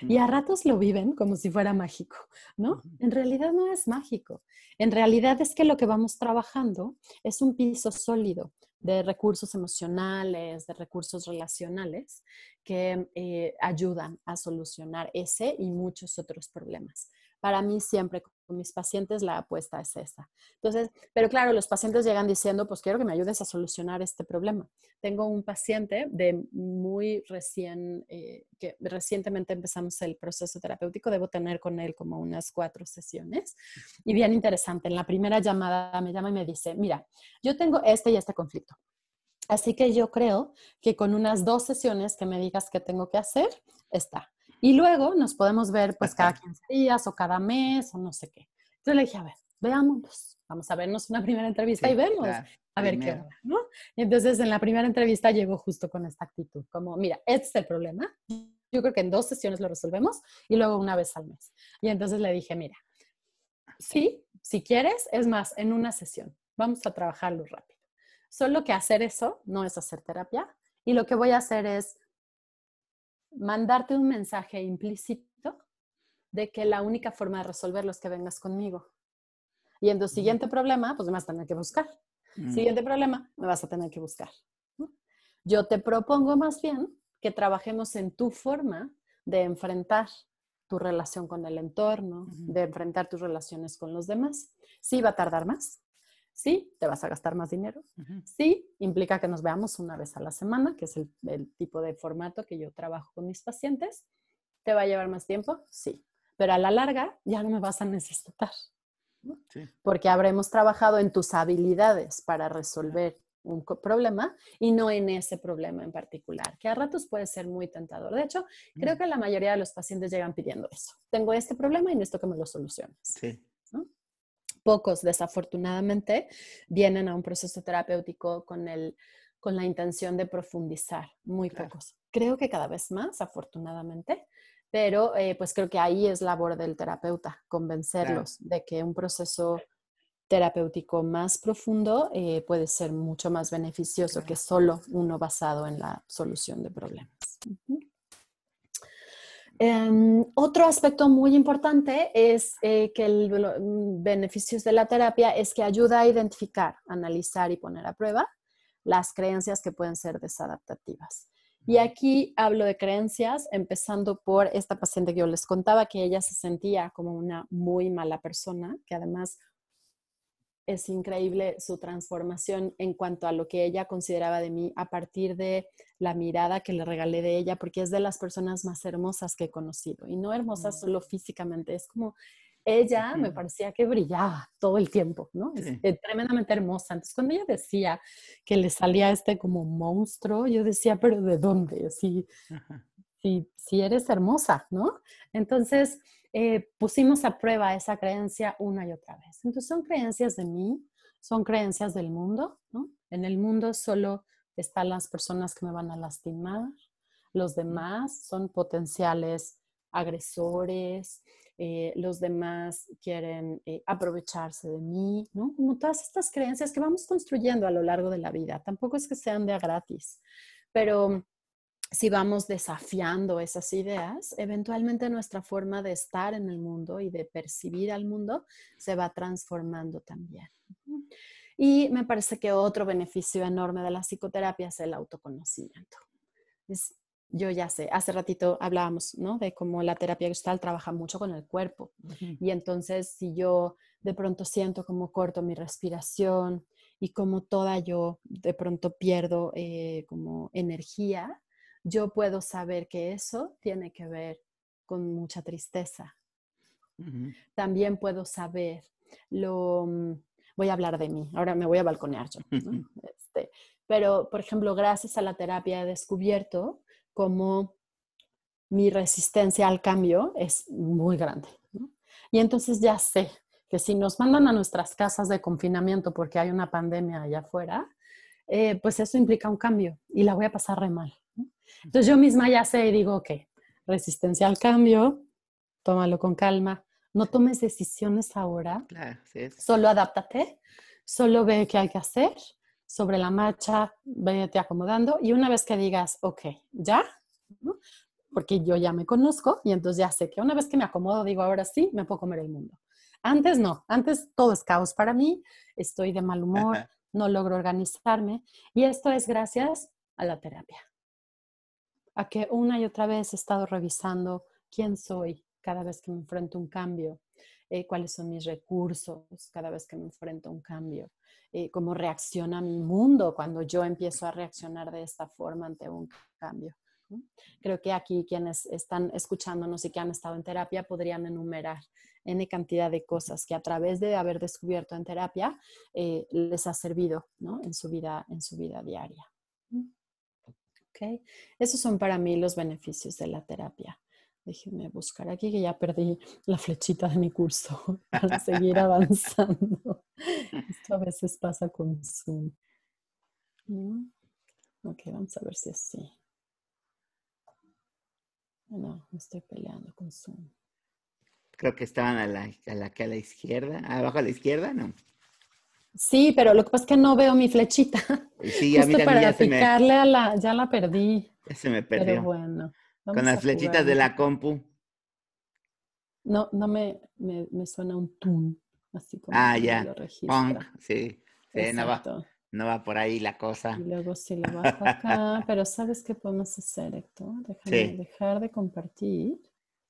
Y a ratos lo viven como si fuera mágico, ¿no? En realidad no es mágico. En realidad es que lo que vamos trabajando es un piso sólido de recursos emocionales, de recursos relacionales que eh, ayudan a solucionar ese y muchos otros problemas. Para mí siempre con mis pacientes la apuesta es esa. Entonces, pero claro, los pacientes llegan diciendo, pues quiero que me ayudes a solucionar este problema. Tengo un paciente de muy recién, eh, que recientemente empezamos el proceso terapéutico, debo tener con él como unas cuatro sesiones. Y bien interesante, en la primera llamada me llama y me dice, mira, yo tengo este y este conflicto. Así que yo creo que con unas dos sesiones que me digas que tengo que hacer, está. Y luego nos podemos ver pues cada 15 días o cada mes o no sé qué. Entonces le dije, a ver, veamos, vamos a vernos una primera entrevista y vemos, a ver qué onda, ¿no? Y entonces en la primera entrevista llegó justo con esta actitud, como, mira, este es el problema, yo creo que en dos sesiones lo resolvemos y luego una vez al mes. Y entonces le dije, mira, sí, si quieres, es más, en una sesión, vamos a trabajarlo rápido. Solo que hacer eso no es hacer terapia y lo que voy a hacer es mandarte un mensaje implícito de que la única forma de resolverlo es que vengas conmigo. Y en tu siguiente problema, pues me vas a tener que buscar. Mm. Siguiente problema, me vas a tener que buscar. Yo te propongo más bien que trabajemos en tu forma de enfrentar tu relación con el entorno, de enfrentar tus relaciones con los demás. Sí, va a tardar más, Sí, te vas a gastar más dinero. Sí, implica que nos veamos una vez a la semana, que es el, tipo de formato que yo trabajo con mis pacientes. ¿Te va a llevar más tiempo? Sí, pero a la larga ya no me vas a necesitar. Porque habremos trabajado en tus habilidades para resolver un problema y no en ese problema en particular, que a ratos puede ser muy tentador. De hecho, creo mm. que la mayoría de los pacientes llegan pidiendo eso. Tengo este problema y necesito que me lo soluciones. Sí pocos, desafortunadamente, vienen a un proceso terapéutico con, el, con la intención de profundizar, muy pocos. Creo que cada vez más, afortunadamente, pero eh, pues creo que ahí es labor del terapeuta, convencerlos de que un proceso terapéutico más profundo eh, puede ser mucho más beneficioso que solo uno basado en la solución de problemas. Em, otro aspecto muy importante es eh, que el, los mm, beneficios de la terapia es que ayuda a identificar, analizar y poner a prueba las creencias que pueden ser desadaptativas. Y aquí hablo de creencias, empezando por esta paciente que yo les contaba, que ella se sentía como una muy mala persona, que además es increíble su transformación en cuanto a lo que ella consideraba de mí a partir de la mirada que le regalé de ella, porque es de las personas más hermosas que he conocido. Y no hermosas mm. solo físicamente, es como ella me parecía que brillaba todo el tiempo, ¿no? Es, eh, tremendamente hermosa. Entonces, cuando ella decía que le salía este como monstruo, yo decía, pero ¿de dónde? Si, si, si eres hermosa, ¿no? Entonces, eh, pusimos a prueba esa creencia una y otra vez. Entonces son creencias de mí, son creencias del mundo, ¿no? En el mundo solo están las personas que me van a lastimar, los demás son potenciales agresores, eh, los demás quieren eh, aprovecharse de mí, ¿no? Como todas estas creencias que vamos construyendo a lo largo de la vida. Tampoco es que sean de a gratis, pero si vamos desafiando esas ideas, eventualmente nuestra forma de estar en el mundo y de percibir al mundo se va transformando también. Y me parece que otro beneficio enorme de la psicoterapia es el autoconocimiento. Es yo ya sé, hace ratito hablábamos, ¿no? De cómo la terapia gestal trabaja mucho con el cuerpo. Y entonces, si yo de pronto siento como corto mi respiración y como toda yo de pronto pierdo eh, como energía, yo puedo saber que eso tiene que ver con mucha tristeza. También puedo saber lo... Mm, voy a hablar de mí, ahora me voy a balconear yo. [LAUGHS] Este, pero, por ejemplo, gracias a la terapia he descubierto como mi resistencia al cambio es muy grande. Y entonces ya sé que si nos mandan a nuestras casas de confinamiento porque hay una pandemia allá afuera, eh, pues eso implica un cambio y la voy a pasar re mal. Entonces yo misma ya sé y digo, ok, resistencia al cambio, tómalo con calma, no tomes decisiones ahora, solo adáptate, solo ve qué hay que hacer sobre la marcha, vete acomodando y una vez que digas, ok, ya, porque yo ya me conozco y entonces ya sé que una vez que me acomodo, digo, ahora sí, me puedo comer el mundo. Antes no, antes todo es caos para mí, estoy de mal humor, no logro organizarme y esto es gracias a la terapia. A que una y otra vez he estado revisando quién soy cada vez que me enfrento a un cambio, eh, cuáles son mis recursos cada vez que me enfrento a un cambio, eh, cómo reacciona mi mundo cuando yo empiezo a reaccionar de esta forma ante un cambio. Creo que aquí quienes están escuchándonos y que han estado en terapia podrían enumerar N cantidad de cosas que a través de haber descubierto en terapia eh, les ha servido en, su vida, en su vida diaria. Okay. Esos son para mí los beneficios de la terapia. Déjenme buscar aquí que ya perdí la flechita de mi curso [LAUGHS] para seguir avanzando. [LAUGHS] Esto a veces pasa con Zoom. Ok, vamos a ver si así. No, me estoy peleando con Zoom. Creo que estaban a la, a la, a la izquierda, abajo a la izquierda, ¿no? Sí, pero lo que pasa es que no veo mi flechita. Sí, a mí para ya picarle a la, ya la perdí. Ya se me perdió. Pero bueno. Con las flechitas de la compu. No, no me, me, me suena un tum, así como ah, ya. Punk, sí. sí no, va, no, va, por ahí la cosa. Y luego sí lo [LAUGHS] bajo acá, pero ¿sabes qué podemos hacer, Héctor? Déjame dejar de compartir.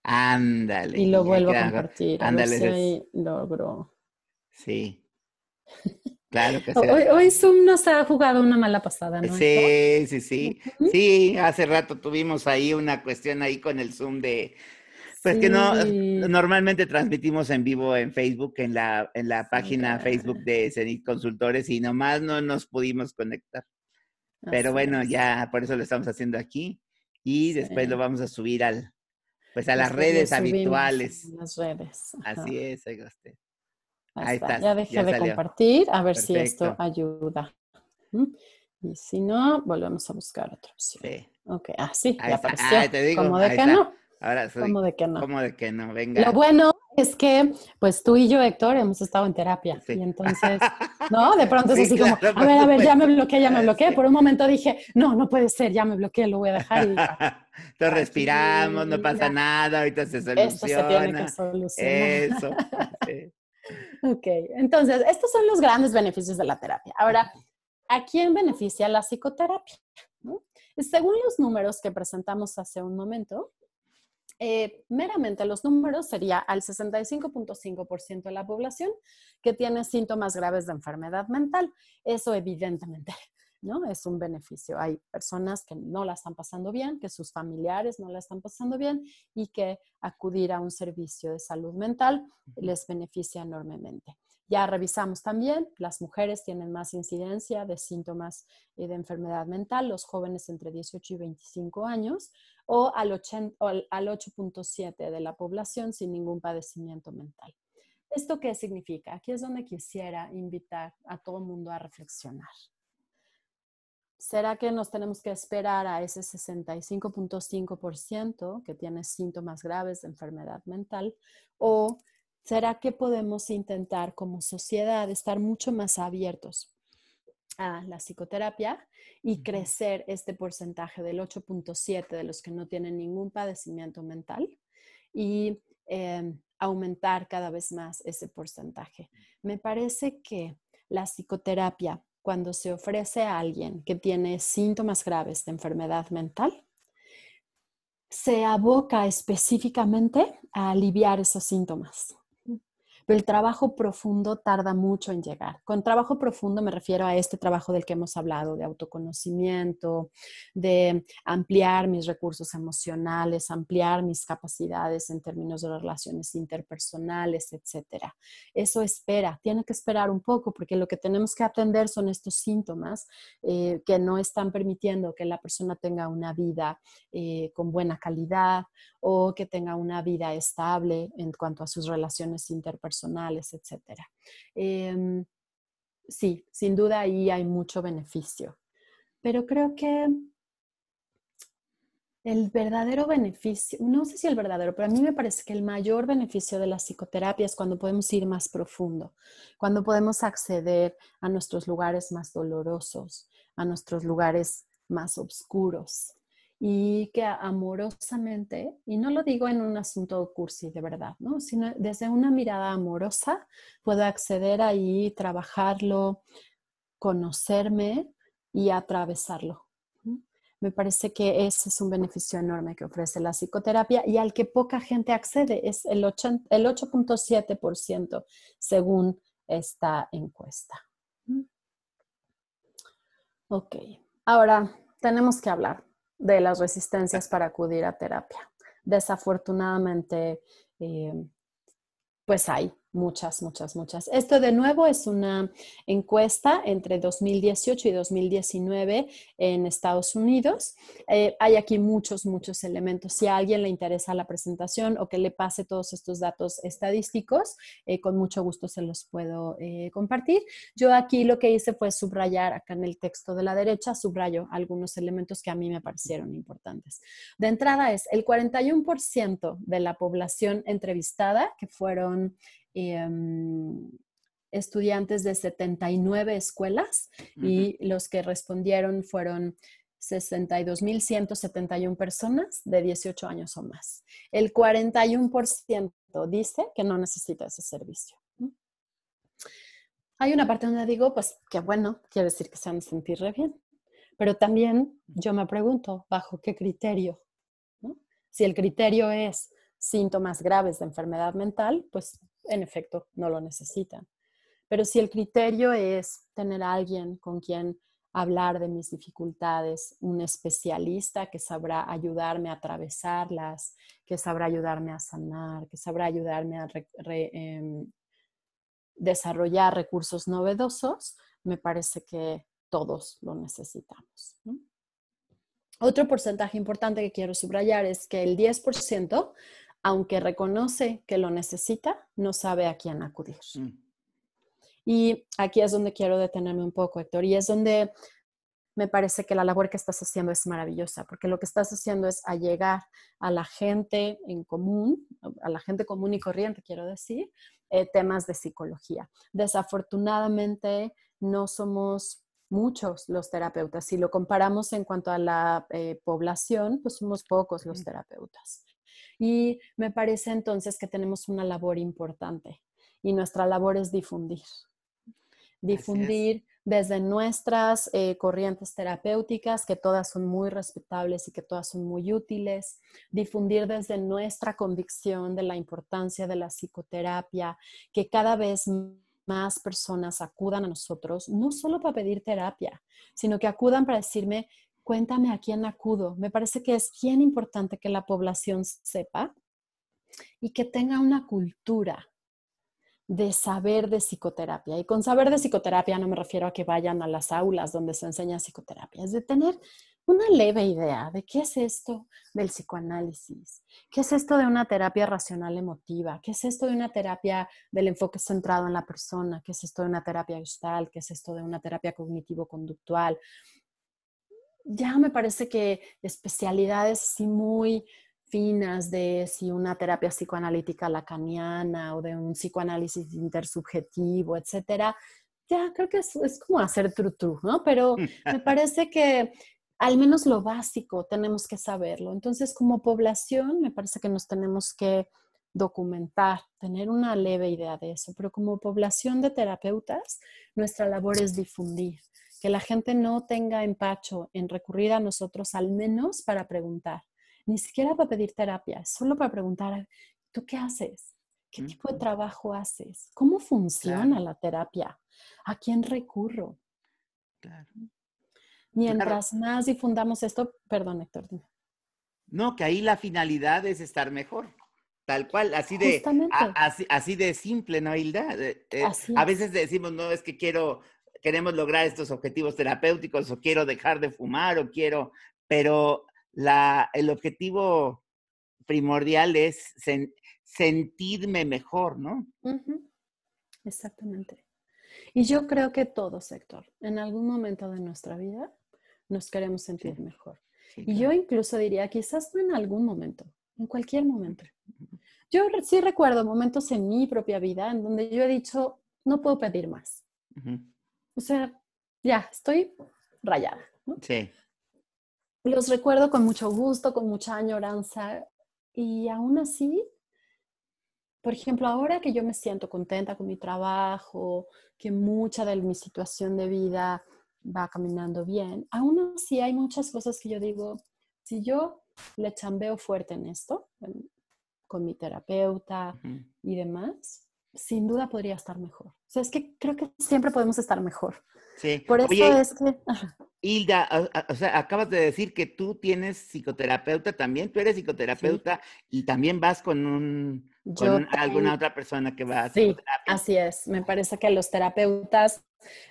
Ándale. Y lo vuelvo a compartir. Ándale. Si ahí logro. Sí. Claro que [LAUGHS] sí. Hoy, Zoom nos ha jugado una mala pasada, ¿no? Sí, sí, sí. Sí, hace rato tuvimos ahí una cuestión ahí con el Zoom de, pues que no, normalmente transmitimos en vivo en Facebook, en la, en la página Facebook de Cenit Consultores y nomás no nos pudimos conectar. Pero bueno, ya por eso lo estamos haciendo aquí y después lo vamos a subir al, pues a las redes habituales. Las redes. Así es, oiga usted. Ahí, está. Ya dejé de compartir, a ver si esto ayuda. Y si no, volvemos a buscar otra opción. Sí. Ok, ah, sí, ya apareció. Ah, te digo, ¿Cómo de que no? Ahora soy, ¿Cómo de que no? ¿Cómo de que no? Venga. Lo bueno es que, pues tú y yo, Héctor, hemos estado en terapia. Y entonces, [LAUGHS] ¿no? De pronto es así como, a ver, a ver, ya me bloqueé, ya me bloqueé. Por un momento dije, no, no puede ser, ya me bloqueé, lo voy a dejar. Y, [LAUGHS] Entonces respiramos, no pasa nada, ahorita se soluciona. Esto se tiene que solucionar. Eso. [LAUGHS] Ok, entonces, estos son los grandes beneficios de la terapia. Ahora, ¿a quién beneficia la psicoterapia? Según los números que presentamos hace un momento, eh, meramente los números sería al 65.5% de la población que tiene síntomas graves de enfermedad mental. Eso evidentemente ¿no? Es un beneficio. Hay personas que no la están pasando bien, que sus familiares no la están pasando bien y que acudir a un servicio de salud mental les beneficia enormemente. Ya revisamos también, las mujeres tienen más incidencia de síntomas eh, de enfermedad mental, los jóvenes entre 18 y 25 años, o al 8.7 de la población sin ningún padecimiento mental. ¿Esto qué significa? Aquí es donde quisiera invitar a todo el mundo a reflexionar ¿Será que nos tenemos que esperar a ese 65.5% que tiene síntomas graves de enfermedad mental? ¿O será que podemos intentar como sociedad estar mucho más abiertos a la psicoterapia y crecer este porcentaje del 8.7 de los que no tienen ningún padecimiento mental y em, aumentar cada vez más ese porcentaje? Me parece que la psicoterapia cuando se ofrece a alguien que tiene síntomas graves de enfermedad mental, se aboca específicamente a aliviar esos síntomas el trabajo profundo tarda mucho en llegar. Con trabajo profundo me refiero a este trabajo del que hemos hablado, de autoconocimiento, de ampliar mis recursos emocionales, ampliar mis capacidades en términos de relaciones interpersonales, etcétera. Eso espera, tiene que esperar un poco porque lo que tenemos que atender son estos síntomas eh, que no están permitiendo que la persona tenga una vida eh, con buena calidad o que tenga una vida estable en cuanto a sus relaciones interpersonales, etc. Em, sí, sin duda ahí hay mucho beneficio, pero creo que el verdadero beneficio, no sé si el verdadero, pero a mí me parece que el mayor beneficio de la psicoterapia es cuando podemos ir más profundo, cuando podemos acceder a nuestros lugares más dolorosos, a nuestros lugares más oscuros, y que amorosamente, y no lo digo en un asunto cursi de verdad, ¿no? sino desde una mirada amorosa puedo acceder ahí, trabajarlo, conocerme y atravesarlo. Me parece que ese es un beneficio enorme que ofrece la psicoterapia y al que poca gente accede, es el 8.7% según esta encuesta. Ok, ahora tenemos que hablar de las resistencias para acudir a terapia. Desafortunadamente, eh, pues hay Muchas, muchas, muchas. Esto de nuevo es una encuesta entre 2018 y 2019 en Estados Unidos. Eh, hay aquí muchos, muchos elementos. Si a alguien le interesa la presentación o que le pase todos estos datos estadísticos, eh, con mucho gusto se los puedo eh, compartir. Yo aquí lo que hice fue subrayar acá en el texto de la derecha, subrayo algunos elementos que a mí me parecieron importantes. De entrada es el 41% de la población entrevistada, que fueron Em, estudiantes de 79 escuelas y los que respondieron fueron 62.171 personas de 18 años o más. El 41% dice que no necesita ese servicio. Hay una parte donde digo, pues que bueno, quiere decir que se han sentir re bien. Pero también yo me pregunto, ¿bajo qué criterio? Si el criterio es síntomas graves de enfermedad mental, pues en efecto no lo necesitan. Pero si el criterio es tener a alguien con quien hablar de mis dificultades, un especialista que sabrá ayudarme a atravesarlas, que sabrá ayudarme a sanar, que sabrá ayudarme a em, desarrollar recursos novedosos, me parece que todos lo necesitamos. Otro porcentaje importante que quiero subrayar es que el 10% aunque reconoce que lo necesita, no sabe a quién acudir. Mm. Y aquí es donde quiero detenerme un poco, Héctor, y es donde me parece que la labor que estás haciendo es maravillosa, porque lo que estás haciendo es llegar a la gente en común, a la gente común y corriente, quiero decir, eh, temas de psicología. Desafortunadamente, no somos muchos los terapeutas. Si lo comparamos en cuanto a la eh, población, pues somos pocos los terapeutas. Y me parece entonces que tenemos una labor importante y nuestra labor es difundir. Difundir desde nuestras eh, corrientes terapéuticas, que todas son muy respetables y que todas son muy útiles. Difundir desde nuestra convicción de la importancia de la psicoterapia, que cada vez más personas acudan a nosotros, no solo para pedir terapia, sino que acudan para decirme, cuéntame a quién acudo. Me parece que es bien importante que la población sepa y que tenga una cultura de saber de psicoterapia. Y con saber de psicoterapia no me refiero a que vayan a las aulas donde se enseña psicoterapia, es de tener una leve idea de qué es esto del psicoanálisis, qué es esto de una terapia racional emotiva, qué es esto de una terapia del enfoque centrado en la persona, qué es esto de una terapia gestal, qué es esto de una terapia cognitivo-conductual, ya me parece que especialidades sí muy finas de si una terapia psicoanalítica lacaniana o de un psicoanálisis intersubjetivo, etcétera, ya creo que es, es como hacer tru-tru, ¿no? Pero [LAUGHS] me parece que al menos lo básico tenemos que saberlo. Entonces, como población, me parece que nos tenemos que documentar, tener una leve idea de eso, pero como población de terapeutas, nuestra labor es difundir, que la gente no tenga empacho en recurrir a nosotros al menos para preguntar ni siquiera para pedir terapia, solo para preguntar, ¿tú qué haces? ¿Qué tipo de trabajo haces? ¿Cómo funciona la terapia? ¿A quién recurro? Claro. Mientras más difundamos esto, perdón, Héctor. No, que ahí la finalidad es estar mejor. Tal cual, así de, así, de simple, ¿no, Hilda? Eh, eh, a veces decimos, no, es que quiero, queremos lograr estos objetivos terapéuticos o quiero dejar de fumar o quiero, pero la, el objetivo primordial es sentirme mejor, ¿no? Exactamente. Y yo creo que todo sector, en algún momento de nuestra vida, nos queremos sentir mejor. y yo incluso diría, quizás no en algún momento, en cualquier momento. Yo sí recuerdo momentos en mi propia vida en donde yo he dicho, no puedo pedir más. O sea, ya, estoy rayada. ¿no? Sí los recuerdo con mucho gusto, con mucha añoranza y aún así, por ejemplo, ahora que yo me siento contenta con mi trabajo, que mucha de mi situación de vida va caminando bien, aún así hay muchas cosas que yo digo, si yo le chambeo fuerte en esto, con mi terapeuta y demás, sin duda podría estar mejor. O sea, es que creo que siempre podemos estar mejor. Sí. Por eso es que... Hilda, o sea, acabas de decir que tú tienes psicoterapeuta también, tú eres psicoterapeuta y también vas con un con alguna otra persona que va a Sí, así es. Me parece que los terapeutas,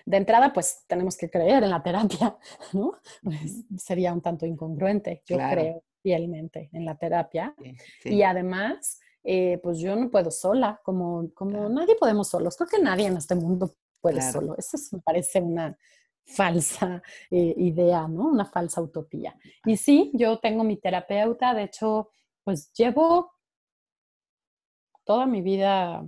de entrada, pues tenemos que creer en la terapia, [LAUGHS] ¿no? Pues, sería un tanto incongruente. Yo creo fielmente en la terapia. Y además, eh, pues yo no puedo sola, como, como nadie podemos solos. Creo que nadie en este mundo puede solo. Eso me parece una falsa eh, idea, ¿no? Una falsa utopía. Y sí, yo tengo mi terapeuta, de hecho, pues llevo toda mi vida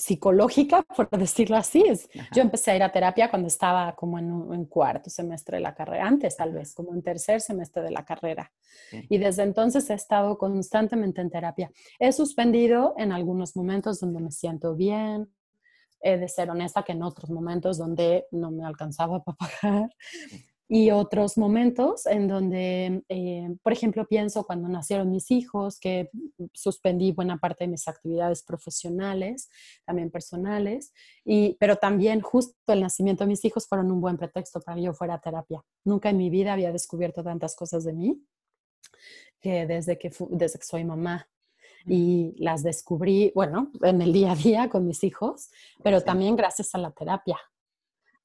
psicológica, [LAUGHS] por decirlo así. Es, yo empecé a ir a terapia cuando estaba como en, un, cuarto semestre de la carrera, antes tal vez, como en tercer semestre de la carrera. Y desde entonces he estado constantemente en terapia. He suspendido en algunos momentos donde me siento bien, he de ser honesta que en otros momentos donde no me alcanzaba [LAUGHS] para pagar y otros momentos en donde, eh, por ejemplo, pienso cuando nacieron mis hijos, que suspendí buena parte de mis actividades profesionales, también personales, y, pero también justo el nacimiento de mis hijos fueron un buen pretexto para que yo fuera a terapia. Nunca en mi vida había descubierto tantas cosas de mí que desde que, desde que soy mamá y las descubrí, bueno, en el día a día con mis hijos, pero también gracias a la terapia.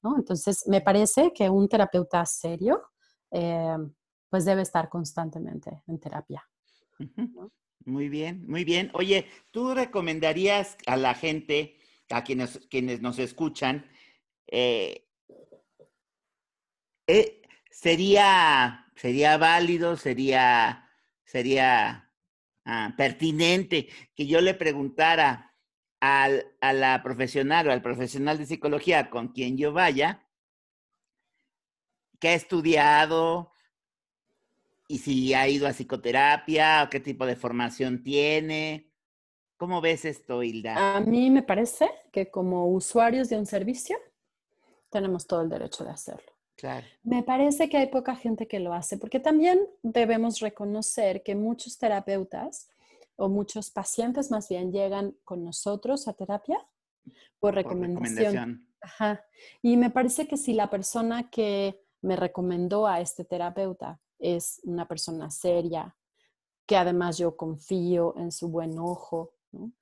¿No? Entonces, me parece que un terapeuta serio, eh, pues debe estar constantemente en terapia. Muy bien, muy bien. Oye, ¿tú recomendarías a la gente, a quienes, quienes nos escuchan, eh, eh, sería, sería válido, sería, sería Ah, pertinente que yo le preguntara al, a la profesional o al profesional de psicología con quien yo vaya, qué ha estudiado y si ha ido a psicoterapia o qué tipo de formación tiene. ¿Cómo ves esto, Hilda? A mí me parece que como usuarios de un servicio tenemos todo el derecho de hacerlo. Claro. Me parece que hay poca gente que lo hace, porque también debemos reconocer que muchos terapeutas o muchos pacientes más bien llegan con nosotros a terapia por recomendación. Ajá. Y me parece que si la persona que me recomendó a este terapeuta es una persona seria, que además yo confío en su buen ojo, ¿no?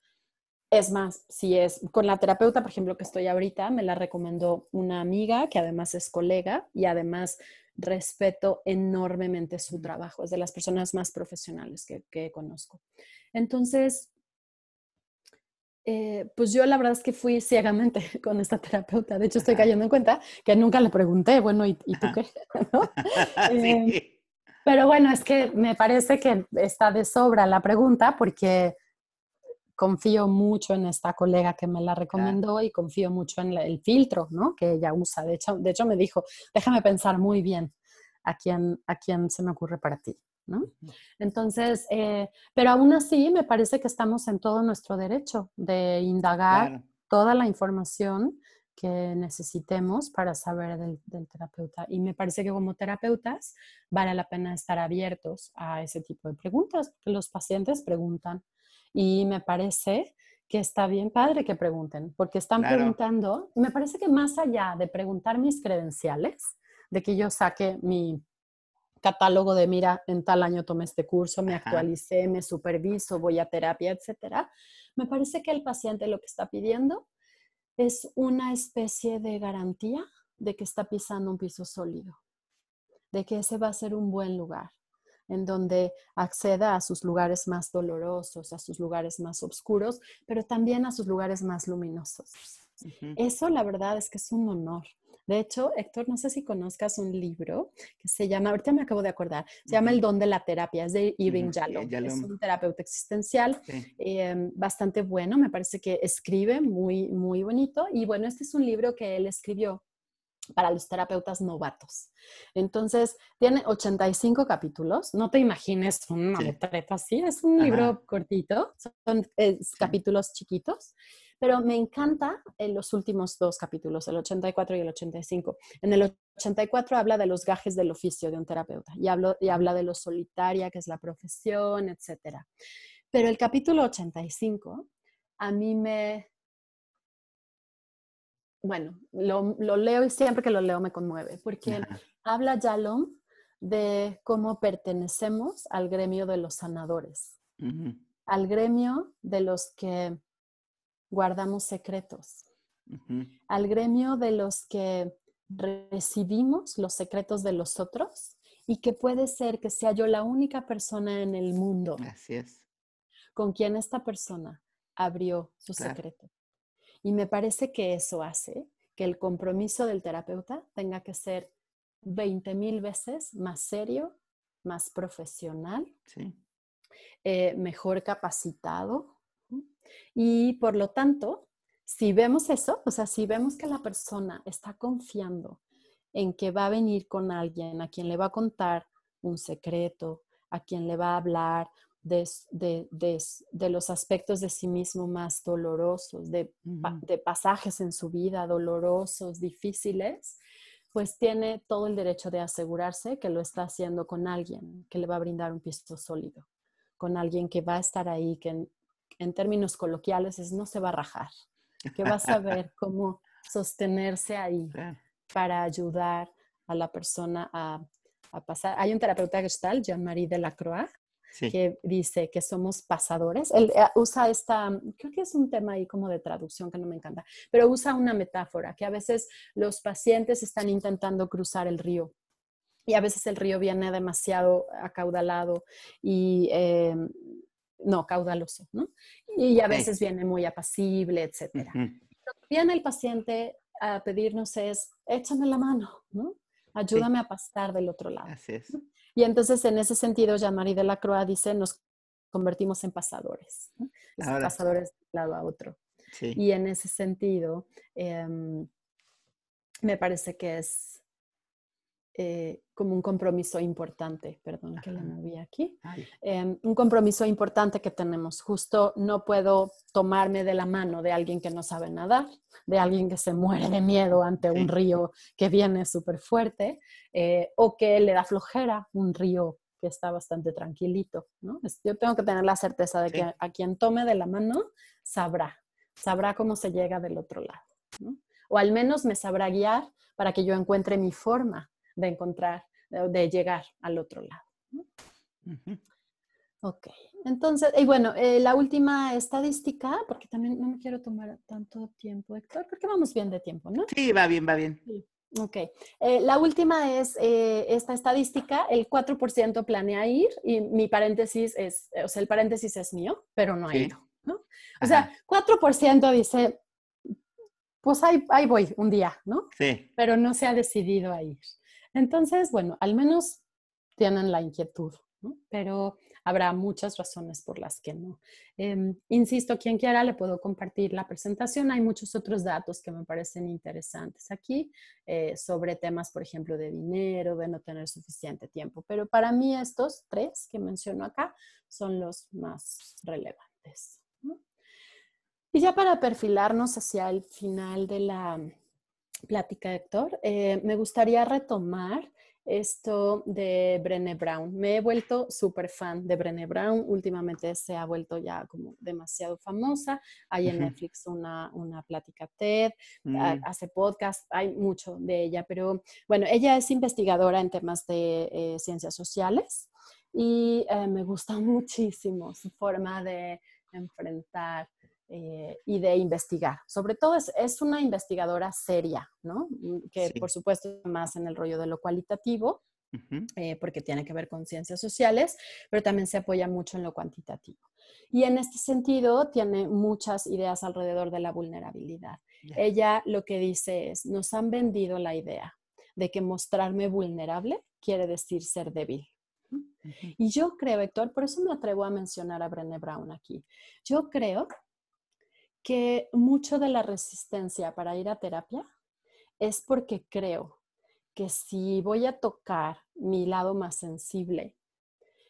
Es más, si es con la terapeuta, por ejemplo, que estoy ahorita, me la recomendó una amiga que además es colega y además respeto enormemente su trabajo. Es de las personas más profesionales que, que conozco. Entonces, Eh, pues yo la verdad es que fui ciegamente [LAUGHS] con esta terapeuta. De hecho, estoy cayendo en cuenta que nunca le pregunté, bueno, ¿y, tú qué? [LAUGHS] [LAUGHS] Em, pero bueno, es que me parece que está de sobra la pregunta porque confío mucho en esta colega que me la recomendó y confío mucho en el filtro ¿no? que ella usa. De hecho, de hecho, me dijo, déjame pensar muy bien a quién, a quién se me ocurre para ti. ¿No? Entonces, eh, pero aún así me parece que estamos en todo nuestro derecho de indagar toda la información que necesitemos para saber del, terapeuta. Y me parece que como terapeutas vale la pena estar abiertos a ese tipo de preguntas, porque los pacientes preguntan. Y me parece que está bien padre que pregunten, porque están preguntando, me parece que más allá de preguntar mis credenciales, de que yo saque mi catálogo de, mira, en tal año tomé este curso, me actualicé, me superviso, voy a terapia, etcétera. Me parece que el paciente lo que está pidiendo es una especie de garantía de que está pisando un piso sólido, de que ese va a ser un buen lugar, en donde acceda a sus lugares más dolorosos, a sus lugares más oscuros, pero también a sus lugares más luminosos. Eso la verdad es que es un honor. De hecho, Héctor, no sé si conozcas un libro que se llama, ahorita me acabo de acordar, se llama El don de la terapia, es de Irving Yalom. Es un terapeuta existencial em, bastante bueno, me parece que escribe muy, muy bonito. Y bueno, este es un libro que él escribió para los terapeutas novatos. Entonces, tiene 85 capítulos. No te imagines una letreta así, es un libro cortito, son capítulos chiquitos pero me encanta en los últimos dos capítulos, el 84 y el 85. En el 84 habla de los gajes del oficio de un terapeuta y, y habla de lo solitaria que es la profesión, etc. Pero el capítulo 85 a mí me... Bueno, lo, leo y siempre que lo leo me conmueve, porque habla Yalom de cómo pertenecemos al gremio de los sanadores, al gremio de los que guardamos secretos. Al gremio de los que recibimos los secretos de los otros y que puede ser que sea yo la única persona en el mundo con quien esta persona abrió su secreto. Y me parece que eso hace que el compromiso del terapeuta tenga que ser 20 mil veces más serio, más profesional, eh, mejor capacitado, y por lo tanto, si vemos eso, o sea, si vemos que la persona está confiando en que va a venir con alguien a quien le va a contar un secreto, a quien le va a hablar de, los aspectos de sí mismo más dolorosos, de, de, pasajes en su vida dolorosos, difíciles, pues tiene todo el derecho de asegurarse que lo está haciendo con alguien que le va a brindar un piso sólido, con alguien que va a estar ahí, que en términos coloquiales es no se va a rajar, que va a saber [LAUGHS] cómo sostenerse ahí para ayudar a la persona a, pasar. Hay un terapeuta gestal, Jean-Marie Delacroix, que dice que somos pasadores. Él eh, usa esta, creo que es un tema ahí como de traducción que no me encanta, pero usa una metáfora, que a veces los pacientes están intentando cruzar el río y a veces el río viene demasiado acaudalado y eh, no, caudaloso, ¿no? Y a veces viene muy apacible, etcétera. Lo que viene el paciente a pedirnos es, échame la mano, ¿no? Ayúdame a pasar del otro lado. Así es. Y entonces, en ese sentido, Jean-Marie de la Croix dice, nos convertimos en pasadores, ¿no? pasadores de un lado a otro. Y en ese sentido, em, me parece que es eh, como un compromiso importante, perdón que le moví aquí, em, un compromiso importante que tenemos. Justo no puedo tomarme de la mano de alguien que no sabe nadar, de alguien que se muere de miedo ante un río que viene súper fuerte eh, o que le da flojera un río que está bastante tranquilito. ¿no? Yo tengo que tener la certeza de que a quien tome de la mano sabrá, sabrá cómo se llega del otro lado. ¿no? O al menos me sabrá guiar para que yo encuentre mi forma de encontrar, de, llegar al otro lado. Ok, entonces, y bueno, eh, la última estadística, porque también no me quiero tomar tanto tiempo, Héctor, porque vamos bien de tiempo, ¿no? Sí, va bien, va bien. Ok, eh, la última es eh, esta estadística, el 4% planea ir y mi paréntesis es, o sea, el paréntesis es mío, pero no ha ido. ¿no? O sea, 4% dice, pues ahí, ahí voy un día, ¿no? Sí. Pero no se ha decidido a ir. Entonces, bueno, al menos tienen la inquietud. Pero habrá muchas razones por las que no. Em, insisto, quien quiera le puedo compartir la presentación. Hay muchos otros datos que me parecen interesantes aquí eh, sobre temas, por ejemplo, de dinero, de no tener suficiente tiempo. Pero para mí estos tres que menciono acá son los más relevantes. Y ya para perfilarnos hacia el final de la plática, Héctor, eh, me gustaría retomar esto de Brené Brown. Me he vuelto súper fan de Brené Brown. Últimamente se ha vuelto ya como demasiado famosa. Hay en Netflix una, una plática TED, mm. hace podcast, hay mucho de ella, pero bueno, ella es investigadora en temas de eh, ciencias sociales y eh, me gusta [LAUGHS] muchísimo su forma de enfrentar eh, y de investigar. Sobre todo es, una investigadora seria, ¿no? Mm, que por supuesto más en el rollo de lo cualitativo, eh, porque tiene que ver con ciencias sociales, pero también se apoya mucho en lo cuantitativo. Y en este sentido tiene muchas ideas alrededor de la vulnerabilidad. Ella lo que dice es, nos han vendido la idea de que mostrarme vulnerable quiere decir ser débil. Y yo creo, Héctor, por eso me atrevo a mencionar a Brené Brown aquí. Yo creo que mucho de la resistencia para ir a terapia es porque creo que si voy a tocar mi lado más sensible,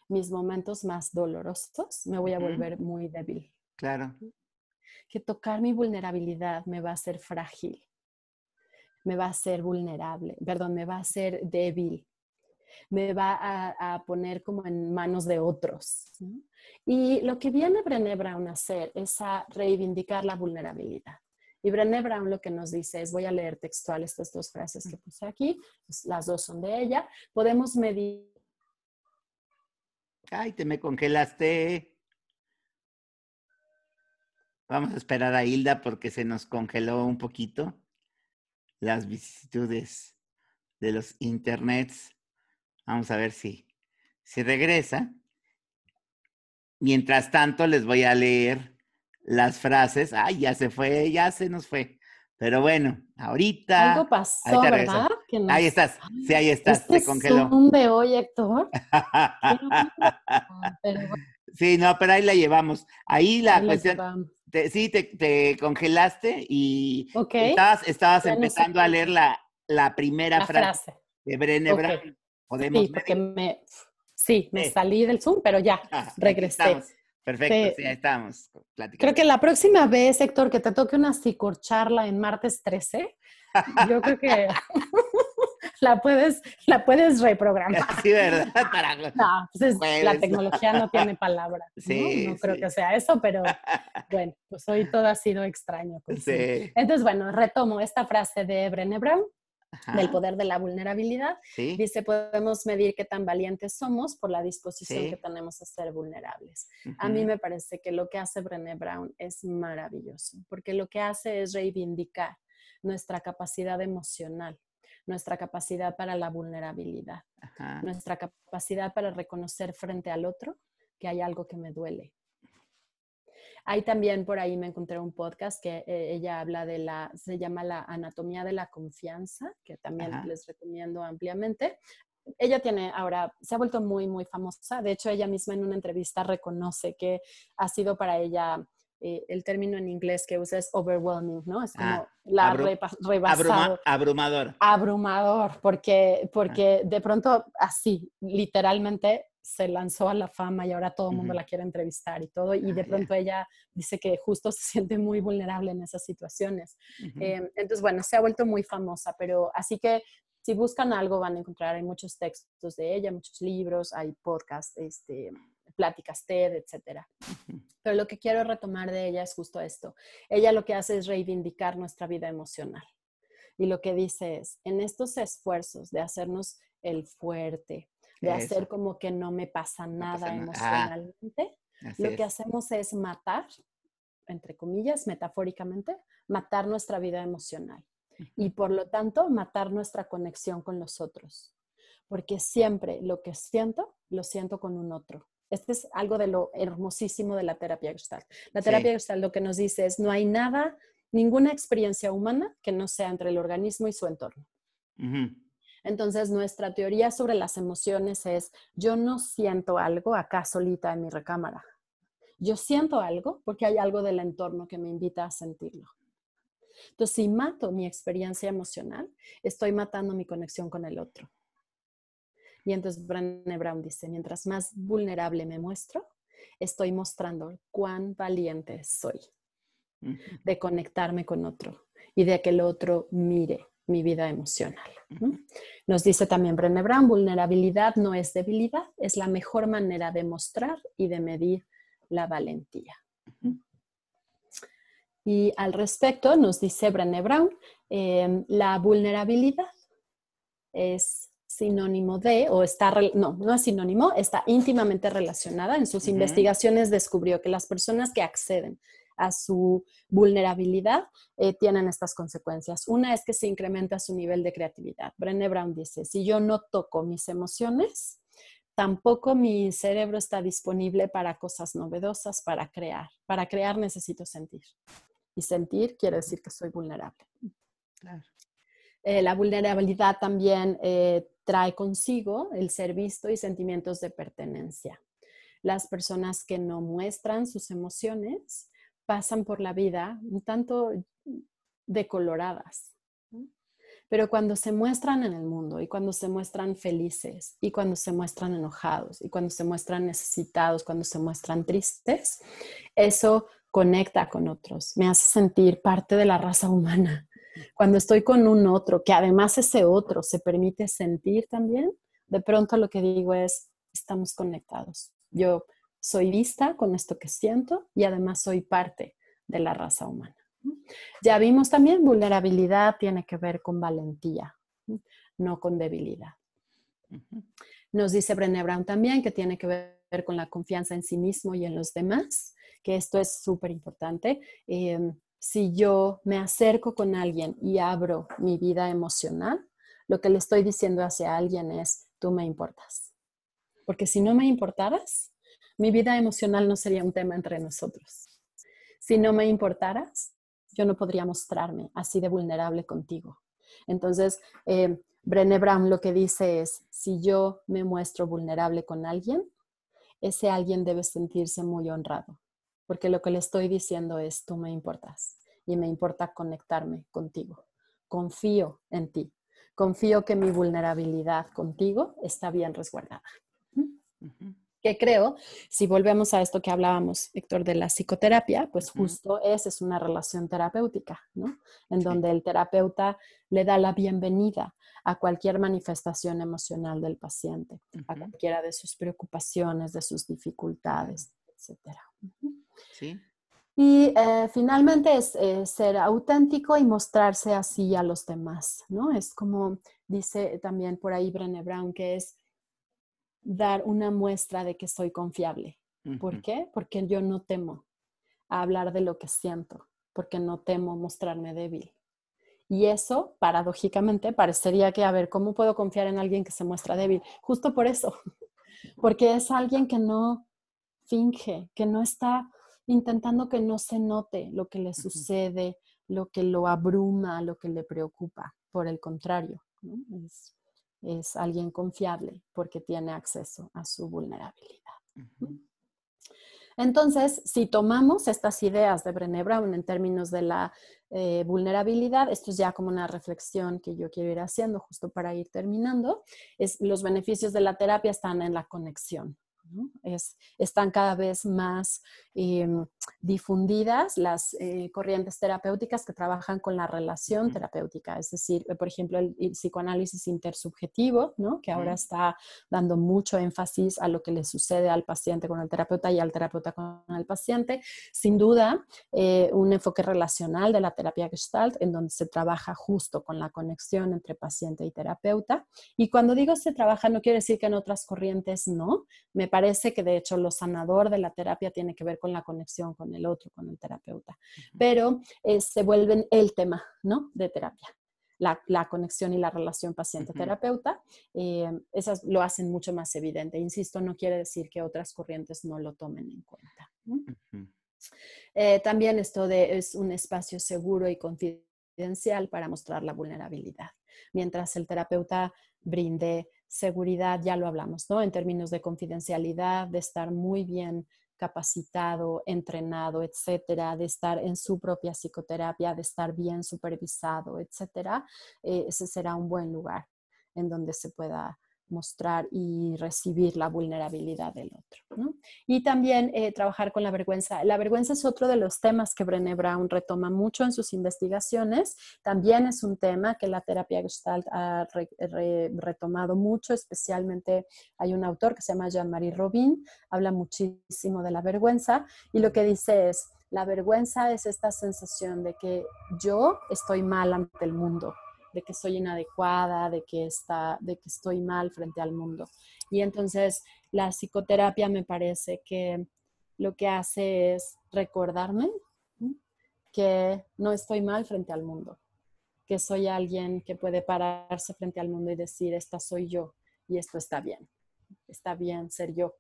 mis momentos más dolorosos, me voy a volver muy débil. Claro. Que tocar mi vulnerabilidad me va a hacer frágil, me va a hacer vulnerable, perdón, me va a hacer débil, me va a, poner como en manos de otros. Y lo que viene Brené Brown a hacer es a reivindicar la vulnerabilidad. Y Brené Brown lo que nos dice es, voy a leer textual estas dos frases que puse aquí, pues, las dos son de ella, podemos medir... Ay, te me congelaste. Vamos a esperar a Hilda porque se nos congeló un poquito las vicisitudes de los internets. Vamos a ver si, si regresa. Mientras tanto, les voy a leer las frases. Ay, ya se fue, ya se nos fue. Pero bueno, ahorita. Algo pasó, ¿verdad? Ahí estás, sí, ahí estás, este se congeló. un de hoy, Héctor. [LAUGHS] Sí, no, pero ahí la llevamos. Ahí la cuestión. sí, te, congelaste y estabas, estabas empezando a leer la, la primera frase, de Brené Sí, porque me, sí, me salí del Zoom, pero ya ah, regresé. Perfecto, sí, ahí estamos. Creo que la próxima vez, Héctor, que te toque una psicocharla en martes 13, yo creo que [LAUGHS] la puedes, la puedes reprogramar. [LAUGHS] Sí, ¿verdad? no, [LAUGHS] pues la tecnología no tiene palabra. Sí, ¿no? creo que sea eso, pero bueno, pues hoy todo ha sido extraño. Pues sí. Entonces, bueno, retomo esta frase de Brené Brown del poder de la vulnerabilidad. Dice, podemos medir qué tan valientes somos por la disposición que tenemos a ser vulnerables. A mí me parece que lo que hace Brené Brown es maravilloso, porque lo que hace es reivindicar nuestra capacidad emocional, nuestra capacidad para la vulnerabilidad, nuestra capacidad para reconocer frente al otro que hay algo que me duele, hay también por ahí me encontré un podcast que eh, ella habla de la, se llama la anatomía de la confianza, que también les recomiendo ampliamente. Ella tiene ahora, se ha vuelto muy, muy famosa. De hecho, ella misma en una entrevista reconoce que ha sido para ella eh, el término en inglés que usa es overwhelming, ¿no? Es como ah, la rebasado. abrumador. Abrumador, porque, porque de pronto así, literalmente se lanzó a la fama y ahora todo el mundo la quiere entrevistar y todo, y de ah, pronto ella dice que justo [LAUGHS] se siente muy vulnerable en esas situaciones. Em, entonces, bueno, se ha vuelto muy famosa, pero así que si buscan algo van a encontrar, hay muchos textos de ella, muchos libros, hay podcasts, este, pláticas TED, etc. Pero lo que quiero retomar de ella es justo esto. Ella lo que hace es reivindicar nuestra vida emocional. Y lo que dice es, en estos esfuerzos de hacernos el fuerte, de hacer como que no me pasa nada emocionalmente. lo que hacemos es matar, entre comillas, metafóricamente, matar nuestra vida emocional y por lo tanto matar nuestra conexión con los otros. Porque siempre lo que siento, lo siento con un otro. Este es algo de lo hermosísimo de la terapia Gestalt. La terapia Gestalt lo que nos dice es, no hay nada, ninguna experiencia humana que no sea entre el organismo y su entorno. Entonces, nuestra teoría sobre las emociones es, yo no siento algo acá solita en mi recámara. Yo siento algo porque hay algo del entorno que me invita a sentirlo. Entonces, si mato mi experiencia emocional, estoy matando mi conexión con el otro. Y entonces Brené Brown dice, mientras más vulnerable me muestro, estoy mostrando cuán valiente soy de conectarme con otro y de que el otro mire mi vida emocional. Nos dice también Brené Brown, vulnerabilidad no es debilidad, es la mejor manera de mostrar y de medir la valentía. Y al respecto, nos dice Brené Brown, em, la vulnerabilidad es sinónimo de, o está, no, no es sinónimo, está íntimamente relacionada. En sus investigaciones descubrió que las personas que acceden a su vulnerabilidad eh, tienen estas consecuencias. Una es que se incrementa su nivel de creatividad. Brené Brown dice, si yo no toco mis emociones, tampoco mi cerebro está disponible para cosas novedosas, para crear. Para crear necesito sentir. Y sentir quiere decir que soy vulnerable. Eh, la vulnerabilidad también eh, trae consigo el ser visto y sentimientos de pertenencia. Las personas que no muestran sus emociones pasan por la vida un tanto decoloradas. Pero cuando se muestran en el mundo y cuando se muestran felices y cuando se muestran enojados y cuando se muestran necesitados, cuando se muestran tristes, eso conecta con otros, me hace sentir parte de la raza humana. Cuando estoy con un otro, que además ese otro se permite sentir también, de pronto lo que digo es, estamos conectados. Yo soy vista con esto que siento y además soy parte de la raza humana. Ya vimos también, vulnerabilidad tiene que ver con valentía, no con debilidad. Nos dice Brené Brown también que tiene que ver con la confianza en sí mismo y en los demás, que esto es súper importante. Em, si yo me acerco con alguien y abro mi vida emocional, lo que le estoy diciendo hacia alguien es, tú me importas. Porque si no me importaras, mi vida emocional no sería un tema entre nosotros. Si no me importaras, yo no podría mostrarme así de vulnerable contigo. Entonces, eh, Brené Brown lo que dice es, si yo me muestro vulnerable con alguien, ese alguien debe sentirse muy honrado, porque lo que le estoy diciendo es, tú me importas y me importa conectarme contigo. Confío en ti. Confío que mi vulnerabilidad contigo está bien resguardada que creo, si volvemos a esto que hablábamos, Héctor, de la psicoterapia, pues justo esa es una relación terapéutica, ¿no? En donde el terapeuta le da la bienvenida a cualquier manifestación emocional del paciente, a cualquiera de sus preocupaciones, de sus dificultades, etc. Sí. Y eh, finalmente es ser auténtico y mostrarse así a los demás, ¿no? Es como dice también por ahí Brené Brown, que es dar una muestra de que soy confiable. ¿Por qué? Porque yo no temo hablar de lo que siento, porque no temo mostrarme débil. Y eso, paradójicamente, parecería que, a ver, ¿cómo puedo confiar en alguien que se muestra débil? Justo por eso, [LAUGHS] porque es alguien que no finge, que no está intentando que no se note lo que le sucede, lo que lo abruma, lo que le preocupa. Por el contrario, es alguien confiable porque tiene acceso a su vulnerabilidad. Entonces, si tomamos estas ideas de Brené Brown en términos de la eh, vulnerabilidad, esto es ya como una reflexión que yo quiero ir haciendo justo para ir terminando, es los beneficios de la terapia están en la conexión. Es, están cada vez más em, difundidas las eh, corrientes terapéuticas que trabajan con la relación terapéutica, es decir, por ejemplo, el, psicoanálisis intersubjetivo, ¿no? que ahora está dando mucho énfasis a lo que le sucede al paciente con el terapeuta y al terapeuta con el paciente. Sin duda, eh, un enfoque relacional de la terapia Gestalt, en donde se trabaja justo con la conexión entre paciente y terapeuta. Y cuando digo se trabaja, no quiere decir que en otras corrientes no. Me parece que de hecho lo sanador de la terapia tiene que ver con la conexión con el otro, con el terapeuta, pero eh, se vuelven el tema, ¿no? De terapia. la, conexión y la relación paciente-terapeuta, eh, esas lo hacen mucho más evidente. Insisto, no quiere decir que otras corrientes no lo tomen en cuenta. Eh, también esto de, es un espacio seguro y confidencial para mostrar la vulnerabilidad. Mientras el terapeuta brinde seguridad, ya lo hablamos, ¿no? En términos de confidencialidad, de estar muy bien capacitado, entrenado, etcétera, de estar en su propia psicoterapia, de estar bien supervisado, etcétera, eh, ese será un buen lugar en donde se pueda mostrar y recibir la vulnerabilidad del otro. Y también eh, trabajar con la vergüenza. La vergüenza es otro de los temas que Brené Brown retoma mucho en sus investigaciones. También es un tema que la terapia Gestalt ha retomado mucho, especialmente hay un autor que se llama Jean-Marie Robin, habla muchísimo de la vergüenza y lo que dice es, la vergüenza es esta sensación de que yo estoy mal ante el mundo, de que soy inadecuada, de que, está, de que estoy mal frente al mundo. Y entonces la psicoterapia me parece que lo que hace es recordarme que no estoy mal frente al mundo, que soy alguien que puede pararse frente al mundo y decir, esta soy yo y esto está bien, está bien ser yo.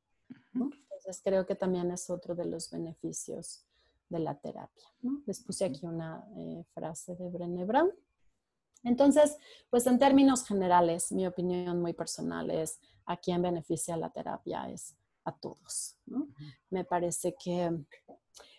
Entonces creo que también es otro de los beneficios de la terapia. Les puse aquí una eh, frase de Brené Brown. Entonces, pues en términos generales, mi opinión muy personal es a quién beneficia la terapia es a todos. Me parece que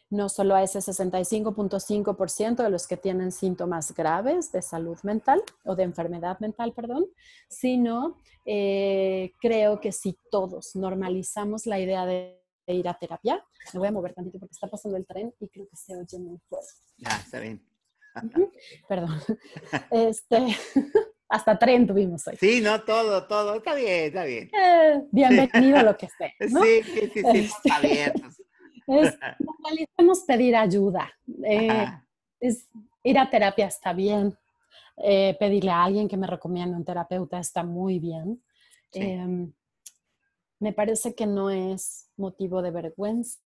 no solo a ese 65.5% de los que tienen síntomas graves de salud mental o de enfermedad mental, perdón, sino eh, creo que si todos normalizamos la idea de, ir a terapia, me voy a mover tantito porque está pasando el tren y creo que se oye muy fuerte. Ya, está bien. Perdón. [LAUGHS] Este, [LAUGHS] hasta tren tuvimos hoy. Sí, no, todo, todo. Está bien, está bien. Eh, bienvenido a lo que esté. Sí, sí, sí, sí, está bien. [LAUGHS] Es, pedir ayuda. Eh, es, ir a terapia está bien. Eh, pedirle a alguien que me recomiende un terapeuta está muy bien. Em, me parece que no es motivo de vergüenza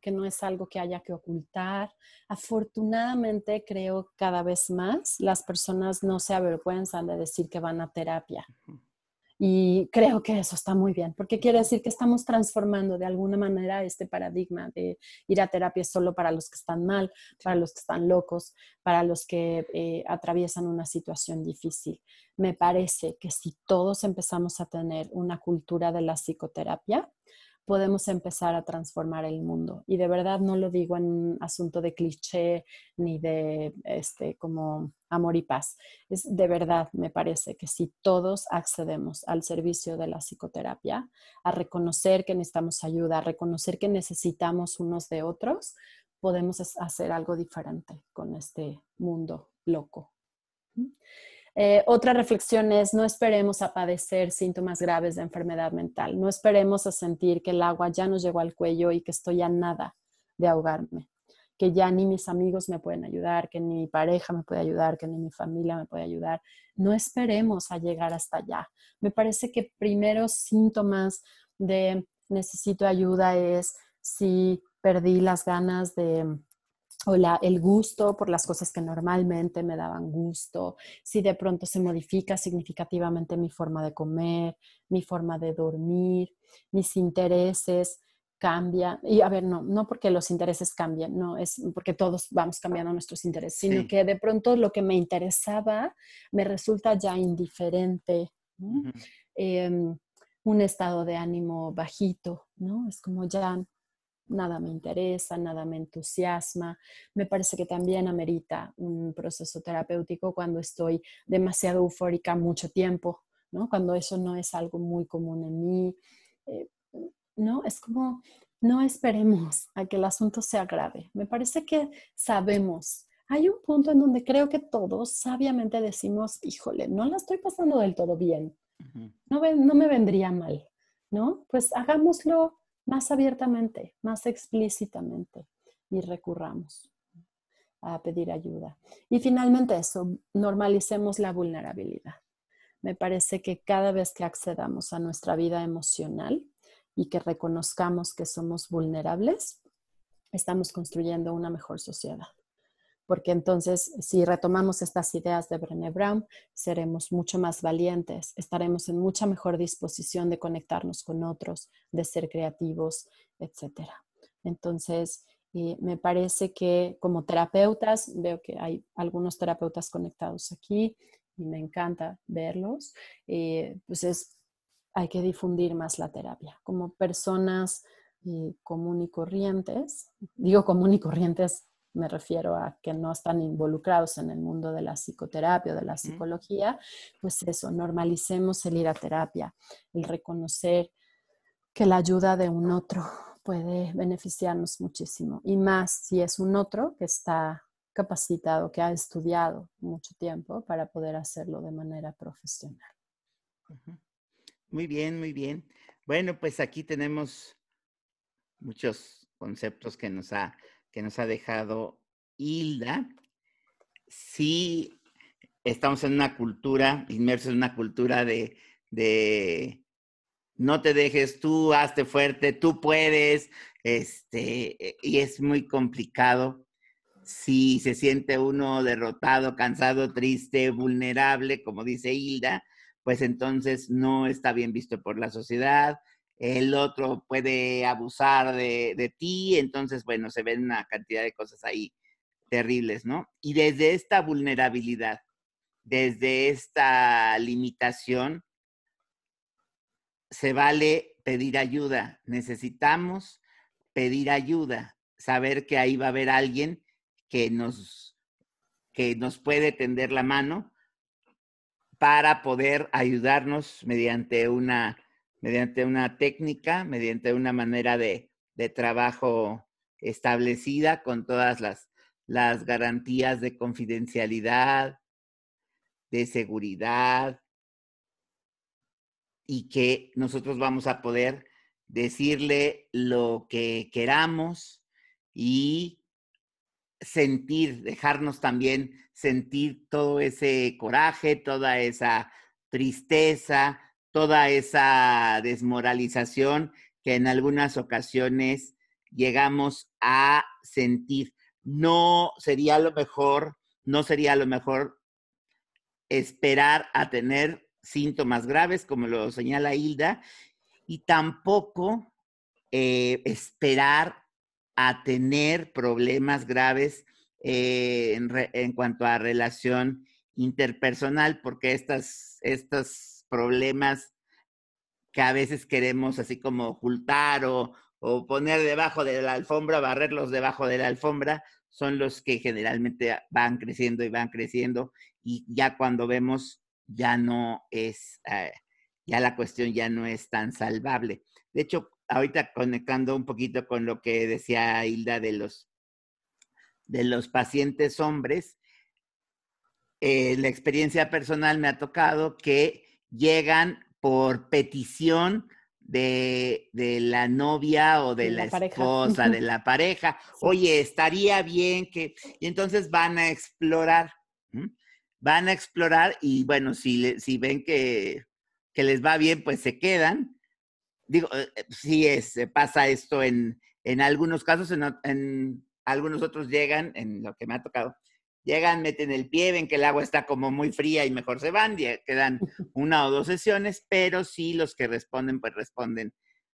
que no es algo que haya que ocultar. Afortunadamente, creo cada vez más las personas no se avergüenzan de decir que van a terapia. Y creo que eso está muy bien, porque quiere decir que estamos transformando de alguna manera este paradigma de ir a terapia solo para los que están mal, para los que están locos, para los que eh, atraviesan una situación difícil. Me parece que si todos empezamos a tener una cultura de la psicoterapia, podemos empezar a transformar el mundo. Y de verdad no lo digo en un asunto de cliché ni de este como amor y paz. Es de verdad, me parece que si todos accedemos al servicio de la psicoterapia, a reconocer que necesitamos ayuda, a reconocer que necesitamos unos de otros, podemos hacer algo diferente con este mundo loco. Eh, otra reflexión es, no esperemos a padecer síntomas graves de enfermedad mental, no esperemos a sentir que el agua ya nos llegó al cuello y que estoy a nada de ahogarme, que ya ni mis amigos me pueden ayudar, que ni mi pareja me puede ayudar, que ni mi familia me puede ayudar. No esperemos a llegar hasta allá. Me parece que primeros síntomas de necesito ayuda es si perdí las ganas de o el gusto por las cosas que normalmente me daban gusto, si de pronto se modifica significativamente mi forma de comer, mi forma de dormir, mis intereses cambian. Y a ver, no, no porque los intereses cambien, no, es porque todos vamos cambiando nuestros intereses, sino que de pronto lo que me interesaba me resulta ya indiferente. Em, un estado de ánimo bajito, ¿no? Es como ya nada me interesa, nada me entusiasma. Me parece que también amerita un proceso terapéutico cuando estoy demasiado eufórica mucho tiempo, ¿no? Cuando eso no es algo muy común en mí. Eh, ¿No? Es como, no esperemos a que el asunto sea grave. Me parece que sabemos. Hay un punto en donde creo que todos sabiamente decimos, híjole, no la estoy pasando del todo bien. no, no me vendría mal, ¿no? Pues hagámoslo más abiertamente, más explícitamente y recurramos a pedir ayuda. Y finalmente eso, normalicemos la vulnerabilidad. Me parece que cada vez que accedamos a nuestra vida emocional y que reconozcamos que somos vulnerables, estamos construyendo una mejor sociedad. Porque entonces si retomamos estas ideas de Brené Brown, seremos mucho más valientes, estaremos en mucha mejor disposición de conectarnos con otros, de ser creativos, etc. Entonces, eh, me parece que como terapeutas, veo que hay algunos terapeutas conectados aquí y me encanta verlos, eh, pues es, hay que difundir más la terapia. Como personas eh, común y corrientes, digo común y corrientes, me refiero a que no están involucrados en el mundo de la psicoterapia o de la psicología, pues eso, normalicemos el ir a terapia, el reconocer que la ayuda de un otro puede beneficiarnos muchísimo. Y más si es un otro que está capacitado, que ha estudiado mucho tiempo para poder hacerlo de manera profesional. Muy bien, muy bien. Bueno, pues aquí tenemos muchos conceptos que nos ha, que nos ha dejado Hilda. Sí, estamos en una cultura, inmersos en una cultura de, no te dejes tú, hazte fuerte, tú puedes, este, eh, y es muy complicado si se siente uno derrotado, cansado, triste, vulnerable, como dice Hilda, pues entonces no está bien visto por la sociedad, el otro puede abusar de, de ti, entonces, bueno, se ven una cantidad de cosas ahí terribles, ¿no? Y desde esta vulnerabilidad, desde esta limitación, se vale pedir ayuda. Necesitamos pedir ayuda, saber que ahí va a haber alguien que nos, que nos puede tender la mano para poder ayudarnos mediante una, mediante una técnica, mediante una manera de, de trabajo establecida con todas las, las garantías de confidencialidad, de seguridad, y que nosotros vamos a poder decirle lo que queramos y sentir, dejarnos también sentir todo ese coraje, toda esa tristeza, toda esa desmoralización que en algunas ocasiones llegamos a sentir. No sería lo mejor, no sería lo mejor esperar a tener síntomas graves, como lo señala Hilda, y tampoco eh, esperar a tener problemas graves eh, en, cuanto a relación interpersonal, porque estas, estos problemas que a veces queremos así como ocultar o, o poner debajo de la alfombra, barrerlos debajo de la alfombra, son los que generalmente van creciendo y van creciendo y ya cuando vemos ya no es, eh, ya la cuestión ya no es tan salvable. De hecho, ahorita conectando un poquito con lo que decía Hilda de los, de los pacientes hombres, eh, la experiencia personal me ha tocado que llegan por petición de, la novia o de, la, esposa, de la pareja. [LAUGHS] Oye, estaría bien que... Y entonces van a explorar van a explorar y bueno, si, si ven que, les va bien, pues se quedan. Digo, eh, eh, sí es, pasa esto en, en algunos casos, en, algunos otros llegan, en lo que me ha tocado, llegan, meten el pie, ven que el agua está como muy fría y mejor se van, quedan [LAUGHS] una o dos sesiones, pero sí los que responden, pues responden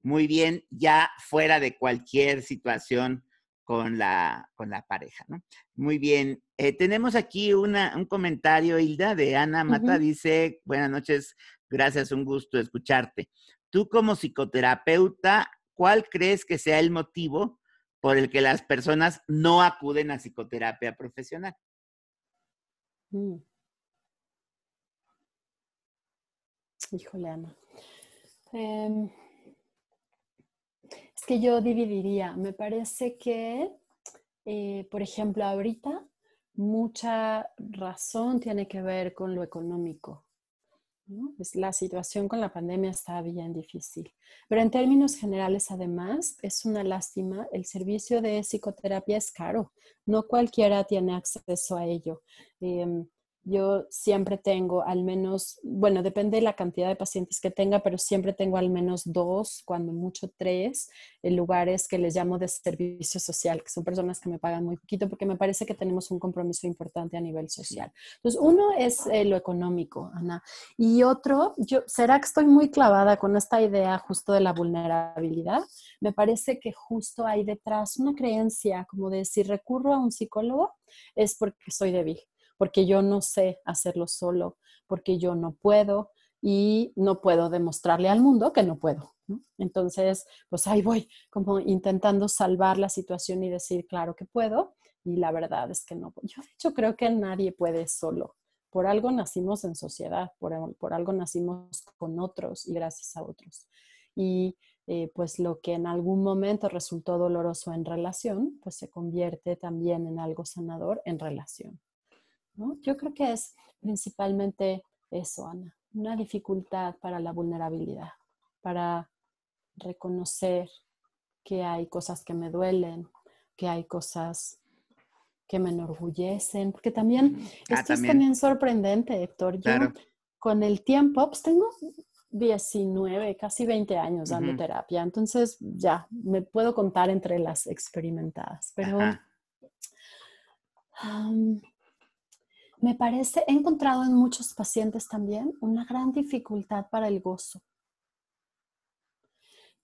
muy bien, ya fuera de cualquier situación con la, con la pareja, ¿no? Muy bien. Eh, tenemos aquí una, un comentario, Hilda, de Ana Mata. Dice, buenas noches, gracias, un gusto escucharte. Tú como psicoterapeuta, ¿cuál crees que sea el motivo por el que las personas no acuden a psicoterapia profesional? Mm. Híjole, Ana. Em, es que yo dividiría. Me parece que, eh, por ejemplo, ahorita mucha razón tiene que ver con lo económico. La situación con la pandemia está bien difícil. Pero en términos generales, además, es una lástima. El servicio de psicoterapia es caro. No cualquiera tiene acceso a ello. Em, yo siempre tengo al menos, bueno, depende de la cantidad de pacientes que tenga, pero siempre tengo al menos dos, cuando mucho tres, en lugares que les llamo de servicio social, que son personas que me pagan muy poquito, porque me parece que tenemos un compromiso importante a nivel social. Entonces, uno es eh, lo económico, Ana, y otro, yo, ¿será que estoy muy clavada con esta idea justo de la vulnerabilidad? Me parece que justo hay detrás una creencia como de si recurro a un psicólogo es porque soy débil porque yo no sé hacerlo solo, porque yo no puedo y no puedo demostrarle al mundo que no puedo. Entonces, pues ahí voy, como intentando salvar la situación y decir, claro que puedo, y la verdad es que no. Yo de hecho creo que nadie puede solo. Por algo nacimos en sociedad, por, algo nacimos con otros y gracias a otros. Y eh, pues lo que en algún momento resultó doloroso en relación, pues se convierte también en algo sanador en relación. Yo creo que es principalmente eso, Ana, una dificultad para la vulnerabilidad, para reconocer que hay cosas que me duelen, que hay cosas que me enorgullecen, porque también, ah, esto es también. sorprendente, Héctor. Yo con el tiempo, pues tengo 19, casi 20 años dando terapia, entonces ya me puedo contar entre las experimentadas, pero me parece, he encontrado en muchos pacientes también una gran dificultad para el gozo,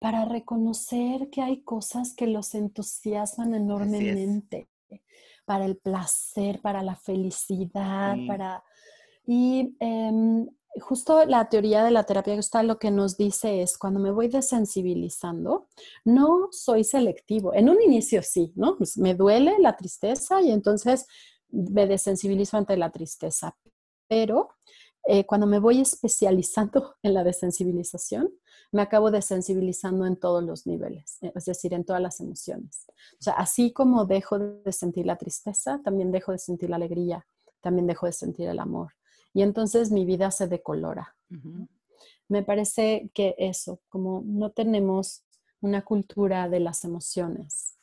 para reconocer que hay cosas que los entusiasman enormemente, para el placer, para la felicidad, para... Y em, justo la teoría de la terapia gestalt lo que nos dice es cuando me voy desensibilizando, no soy selectivo. En un inicio sí, ¿no? Pues me duele la tristeza y entonces me desensibilizo ante la tristeza, pero eh, cuando me voy especializando [LAUGHS] en la desensibilización, me acabo desensibilizando en todos los niveles, eh, es decir, en todas las emociones. O sea, así como dejo de sentir la tristeza, también dejo de sentir la alegría, también dejo de sentir el amor. Y entonces mi vida se decolora. Me parece que eso, como no tenemos una cultura de las emociones,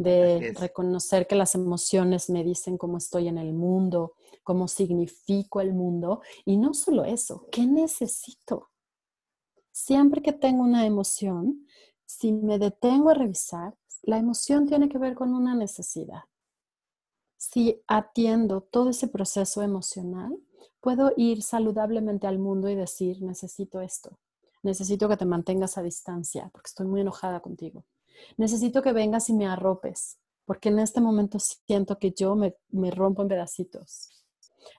de reconocer que las emociones me dicen cómo estoy en el mundo, cómo significo el mundo. Y no solo eso, ¿qué necesito? Siempre que tengo una emoción, si me detengo a revisar, la emoción tiene que ver con una necesidad. Si atiendo todo ese proceso emocional, puedo ir saludablemente al mundo y decir, necesito esto, necesito que te mantengas a distancia porque estoy muy enojada contigo necesito que vengas y me arropes, porque en este momento siento que yo me, rompo en pedacitos.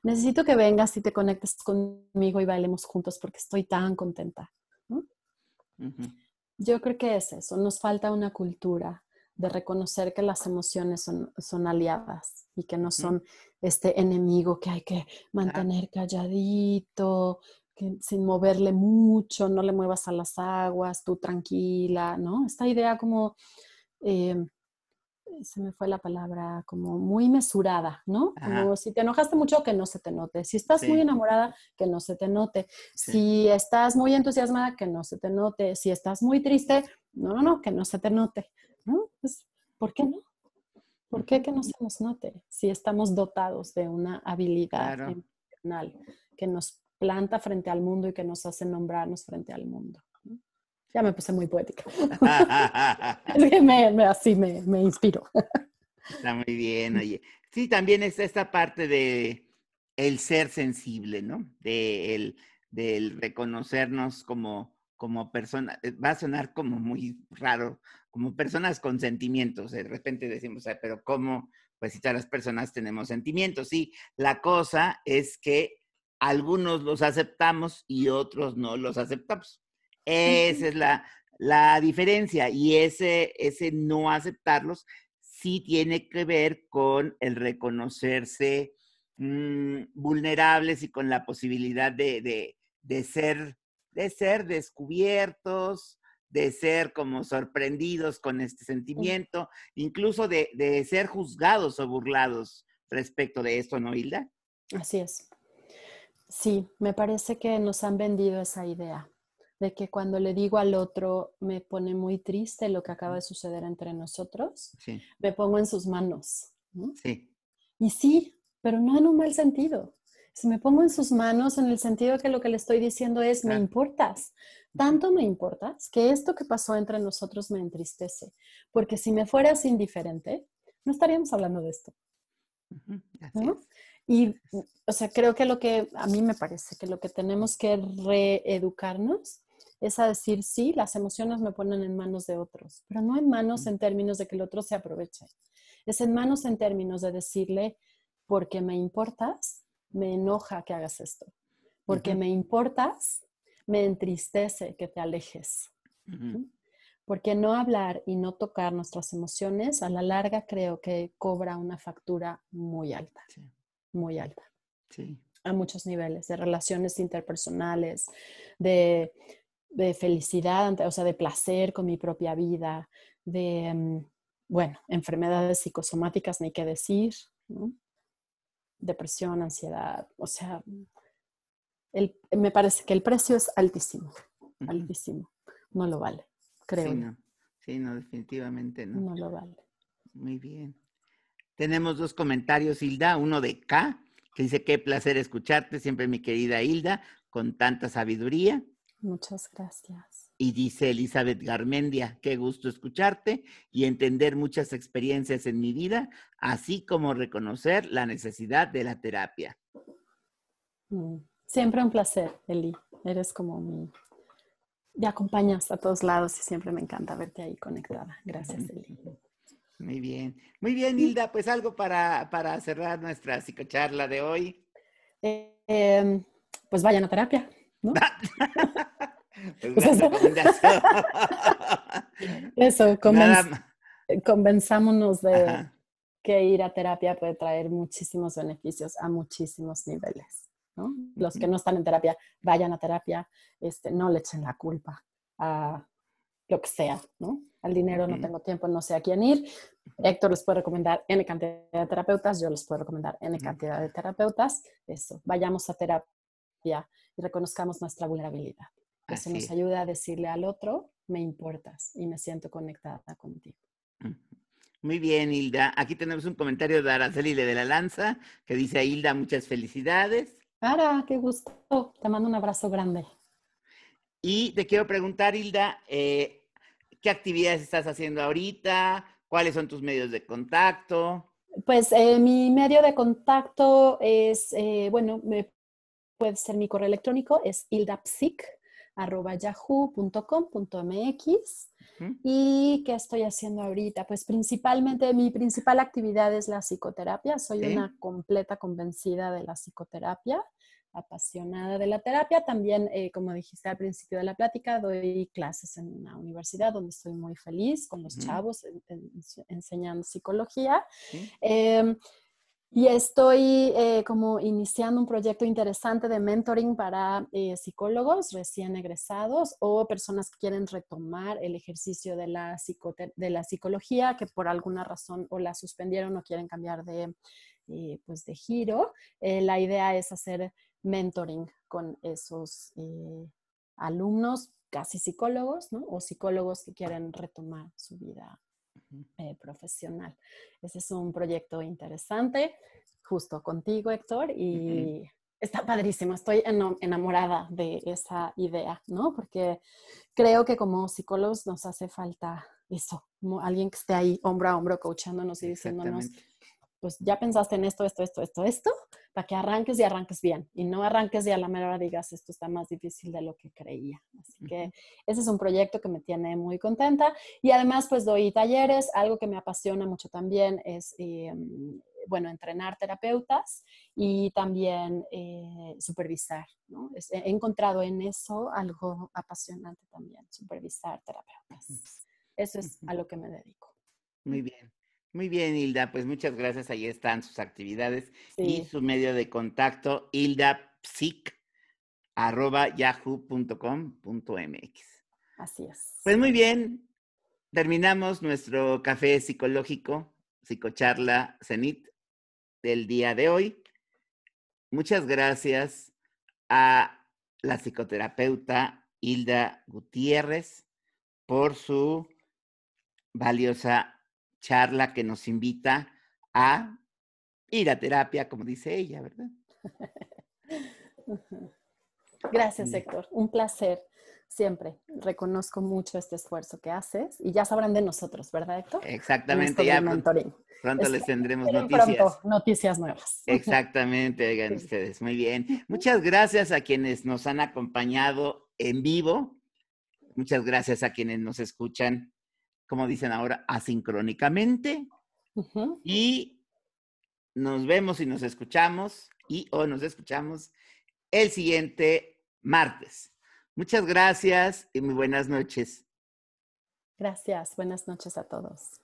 Necesito que vengas y te conectes conmigo y bailemos juntos porque estoy tan contenta. Yo creo que es eso, nos falta una cultura de reconocer que las emociones son, aliadas y que no son este enemigo que hay que mantener calladito, sin moverle mucho, no le muevas a las aguas, tú tranquila, ¿no? Esta idea como, eh, se me fue la palabra, como muy mesurada, ¿no? Como si te enojaste mucho, que no se te note. Si estás muy enamorada, que no se te note. Si estás muy entusiasmada, que no se te note. Si estás muy triste, no, no, no, que no se te note, ¿no? Pues, ¿Por qué no? ¿Por qué que no se nos note si estamos dotados de una habilidad emocional que nos planta frente al mundo y que nos hace nombrarnos frente al mundo. Ya me puse muy poética. [LAUGHS] así me, me inspiro. Está muy bien, oye. Sí, también es esta parte de el ser sensible, ¿no? De el, del reconocernos como, como persona. Eh, va a sonar como muy raro, como personas con sentimientos. De repente decimos, pero ¿cómo? Pues si todas las personas tenemos sentimientos. Sí, la cosa es que algunos los aceptamos y otros no los aceptamos. Esa es la, diferencia y ese, ese no aceptarlos sí tiene que ver con el reconocerse mm, vulnerables y con la posibilidad de, ser, de ser descubiertos, de ser como sorprendidos con este sentimiento, incluso de, de ser juzgados o burlados respecto de esto, ¿no, Hilda? Así es. Sí, me parece que nos han vendido esa idea de que cuando le digo al otro me pone muy triste lo que acaba de suceder entre nosotros, me pongo en sus manos. Sí. Y sí, pero no en un mal sentido. Si me pongo en sus manos en el sentido que lo que le estoy diciendo es, me importas, tanto me importas que esto que pasó entre nosotros me entristece, porque si me fueras indiferente, no estaríamos hablando de esto. Y, o sea, creo que lo que a mí me parece que lo que tenemos que reeducarnos es a decir, sí, las emociones me ponen en manos de otros, pero no en manos en términos de que el otro se aproveche. Es en manos en términos de decirle, porque me importas, me enoja que hagas esto. Porque me importas, me entristece que te alejes. Porque no hablar y no tocar nuestras emociones, a la larga creo que cobra una factura muy alta, muy alta. A muchos niveles, de relaciones interpersonales, de, felicidad, o sea, de placer con mi propia vida, de, mm, bueno, enfermedades psicosomáticas, ni qué decir, depresión, ansiedad, o sea, me parece que el precio es altísimo, altísimo, no lo vale creo. Sí, no, definitivamente no. No lo vale. Muy bien. Tenemos dos comentarios, Hilda, uno de K, que dice, qué placer escucharte, siempre mi querida Hilda, con tanta sabiduría. Muchas gracias. Y dice Elizabeth Garmendia, qué gusto escucharte y entender muchas experiencias en mi vida, así como reconocer la necesidad de la terapia. Mm, siempre un placer, Eli. Eres como mi me acompañas a todos lados y siempre me encanta verte ahí conectada. Gracias, Eli. Muy bien. Muy bien, Hilda. Pues algo para, para cerrar nuestra psicocharla de hoy. Em, pues vayan a terapia, ¿no? [LAUGHS] pues eso, [LAUGHS] eso convenzámonos de que ir a terapia puede traer muchísimos beneficios a muchísimos niveles. Los que no están en terapia, vayan a terapia, este, no le echen la culpa a lo que sea, ¿no? Al dinero no tengo tiempo, no sé a quién ir. Héctor les puede recomendar N cantidad de terapeutas, yo les puedo recomendar N cantidad de terapeutas. Eso, vayamos a terapia y reconozcamos nuestra vulnerabilidad. Eso nos ayuda a decirle al otro, me importas y me siento conectada contigo. Muy bien, Hilda. Aquí tenemos un comentario de Araceli de la Lanza que dice a Hilda, muchas felicidades. Ara, qué gusto. Te mando un abrazo grande. Y te quiero preguntar, Hilda, eh, ¿qué actividades estás haciendo ahorita? ¿Cuáles son tus medios de contacto? Pues eh, mi medio de contacto es, eh, bueno, me, puede ser mi correo electrónico, es hildapsic.yahoo.com.mx. ¿Y qué estoy haciendo ahorita? Pues principalmente mi principal actividad es la psicoterapia. Soy una completa convencida de la psicoterapia, apasionada de la terapia. También, eh, como dijiste al principio de la plática, doy clases en una universidad donde estoy muy feliz con los chavos enseñando psicología. Em, y estoy eh, como iniciando un proyecto interesante de mentoring para eh, psicólogos recién egresados o personas que quieren retomar el ejercicio de la, de la psicología, que por alguna razón o la suspendieron o quieren cambiar de, eh, pues de giro. la idea es hacer mentoring con esos alumnos casi psicólogos, ¿no? O psicólogos que quieren retomar su vida eh, profesional. Ese es un proyecto interesante, justo contigo, Héctor, y está padrísimo. Estoy enamorada de esa idea, ¿no? Porque creo que como psicólogos nos hace falta eso, como alguien que esté ahí hombro a hombro coachándonos y diciéndonos, pues ya pensaste en esto, esto, esto, esto, esto, para que arranques y arranques bien y no arranques y a la mera hora digas esto está más difícil de lo que creía. Así que ese es un proyecto que me tiene muy contenta y además pues doy talleres, algo que me apasiona mucho también es, em, bueno, entrenar terapeutas y también eh, supervisar. ¿no? he encontrado en eso algo apasionante también, supervisar terapeutas. Eso es a lo que me dedico. Muy bien. Muy bien, Hilda, pues muchas gracias. Ahí están sus actividades y su medio de contacto, hildapsic.yahoo.com.mx. Así es. Pues muy bien, terminamos nuestro café psicológico, psicocharla Cenit del día de hoy. Muchas gracias a la psicoterapeuta Hilda Gutiérrez por su valiosa charla que nos invita a ir a terapia, como dice ella, ¿verdad? [LAUGHS] Gracias, Héctor. Un placer siempre. Reconozco mucho este esfuerzo que haces y ya sabrán de nosotros, ¿verdad, Héctor? Exactamente, ya pronto, pronto les tendremos noticias. Pronto, noticias nuevas. Exactamente, oigan ustedes, muy bien. Muchas gracias a quienes nos han acompañado en vivo. Muchas gracias a quienes nos escuchan, como dicen ahora, asincrónicamente. Y nos vemos y nos escuchamos y o nos escuchamos el siguiente martes. Muchas gracias y muy buenas noches. Gracias. Buenas noches a todos.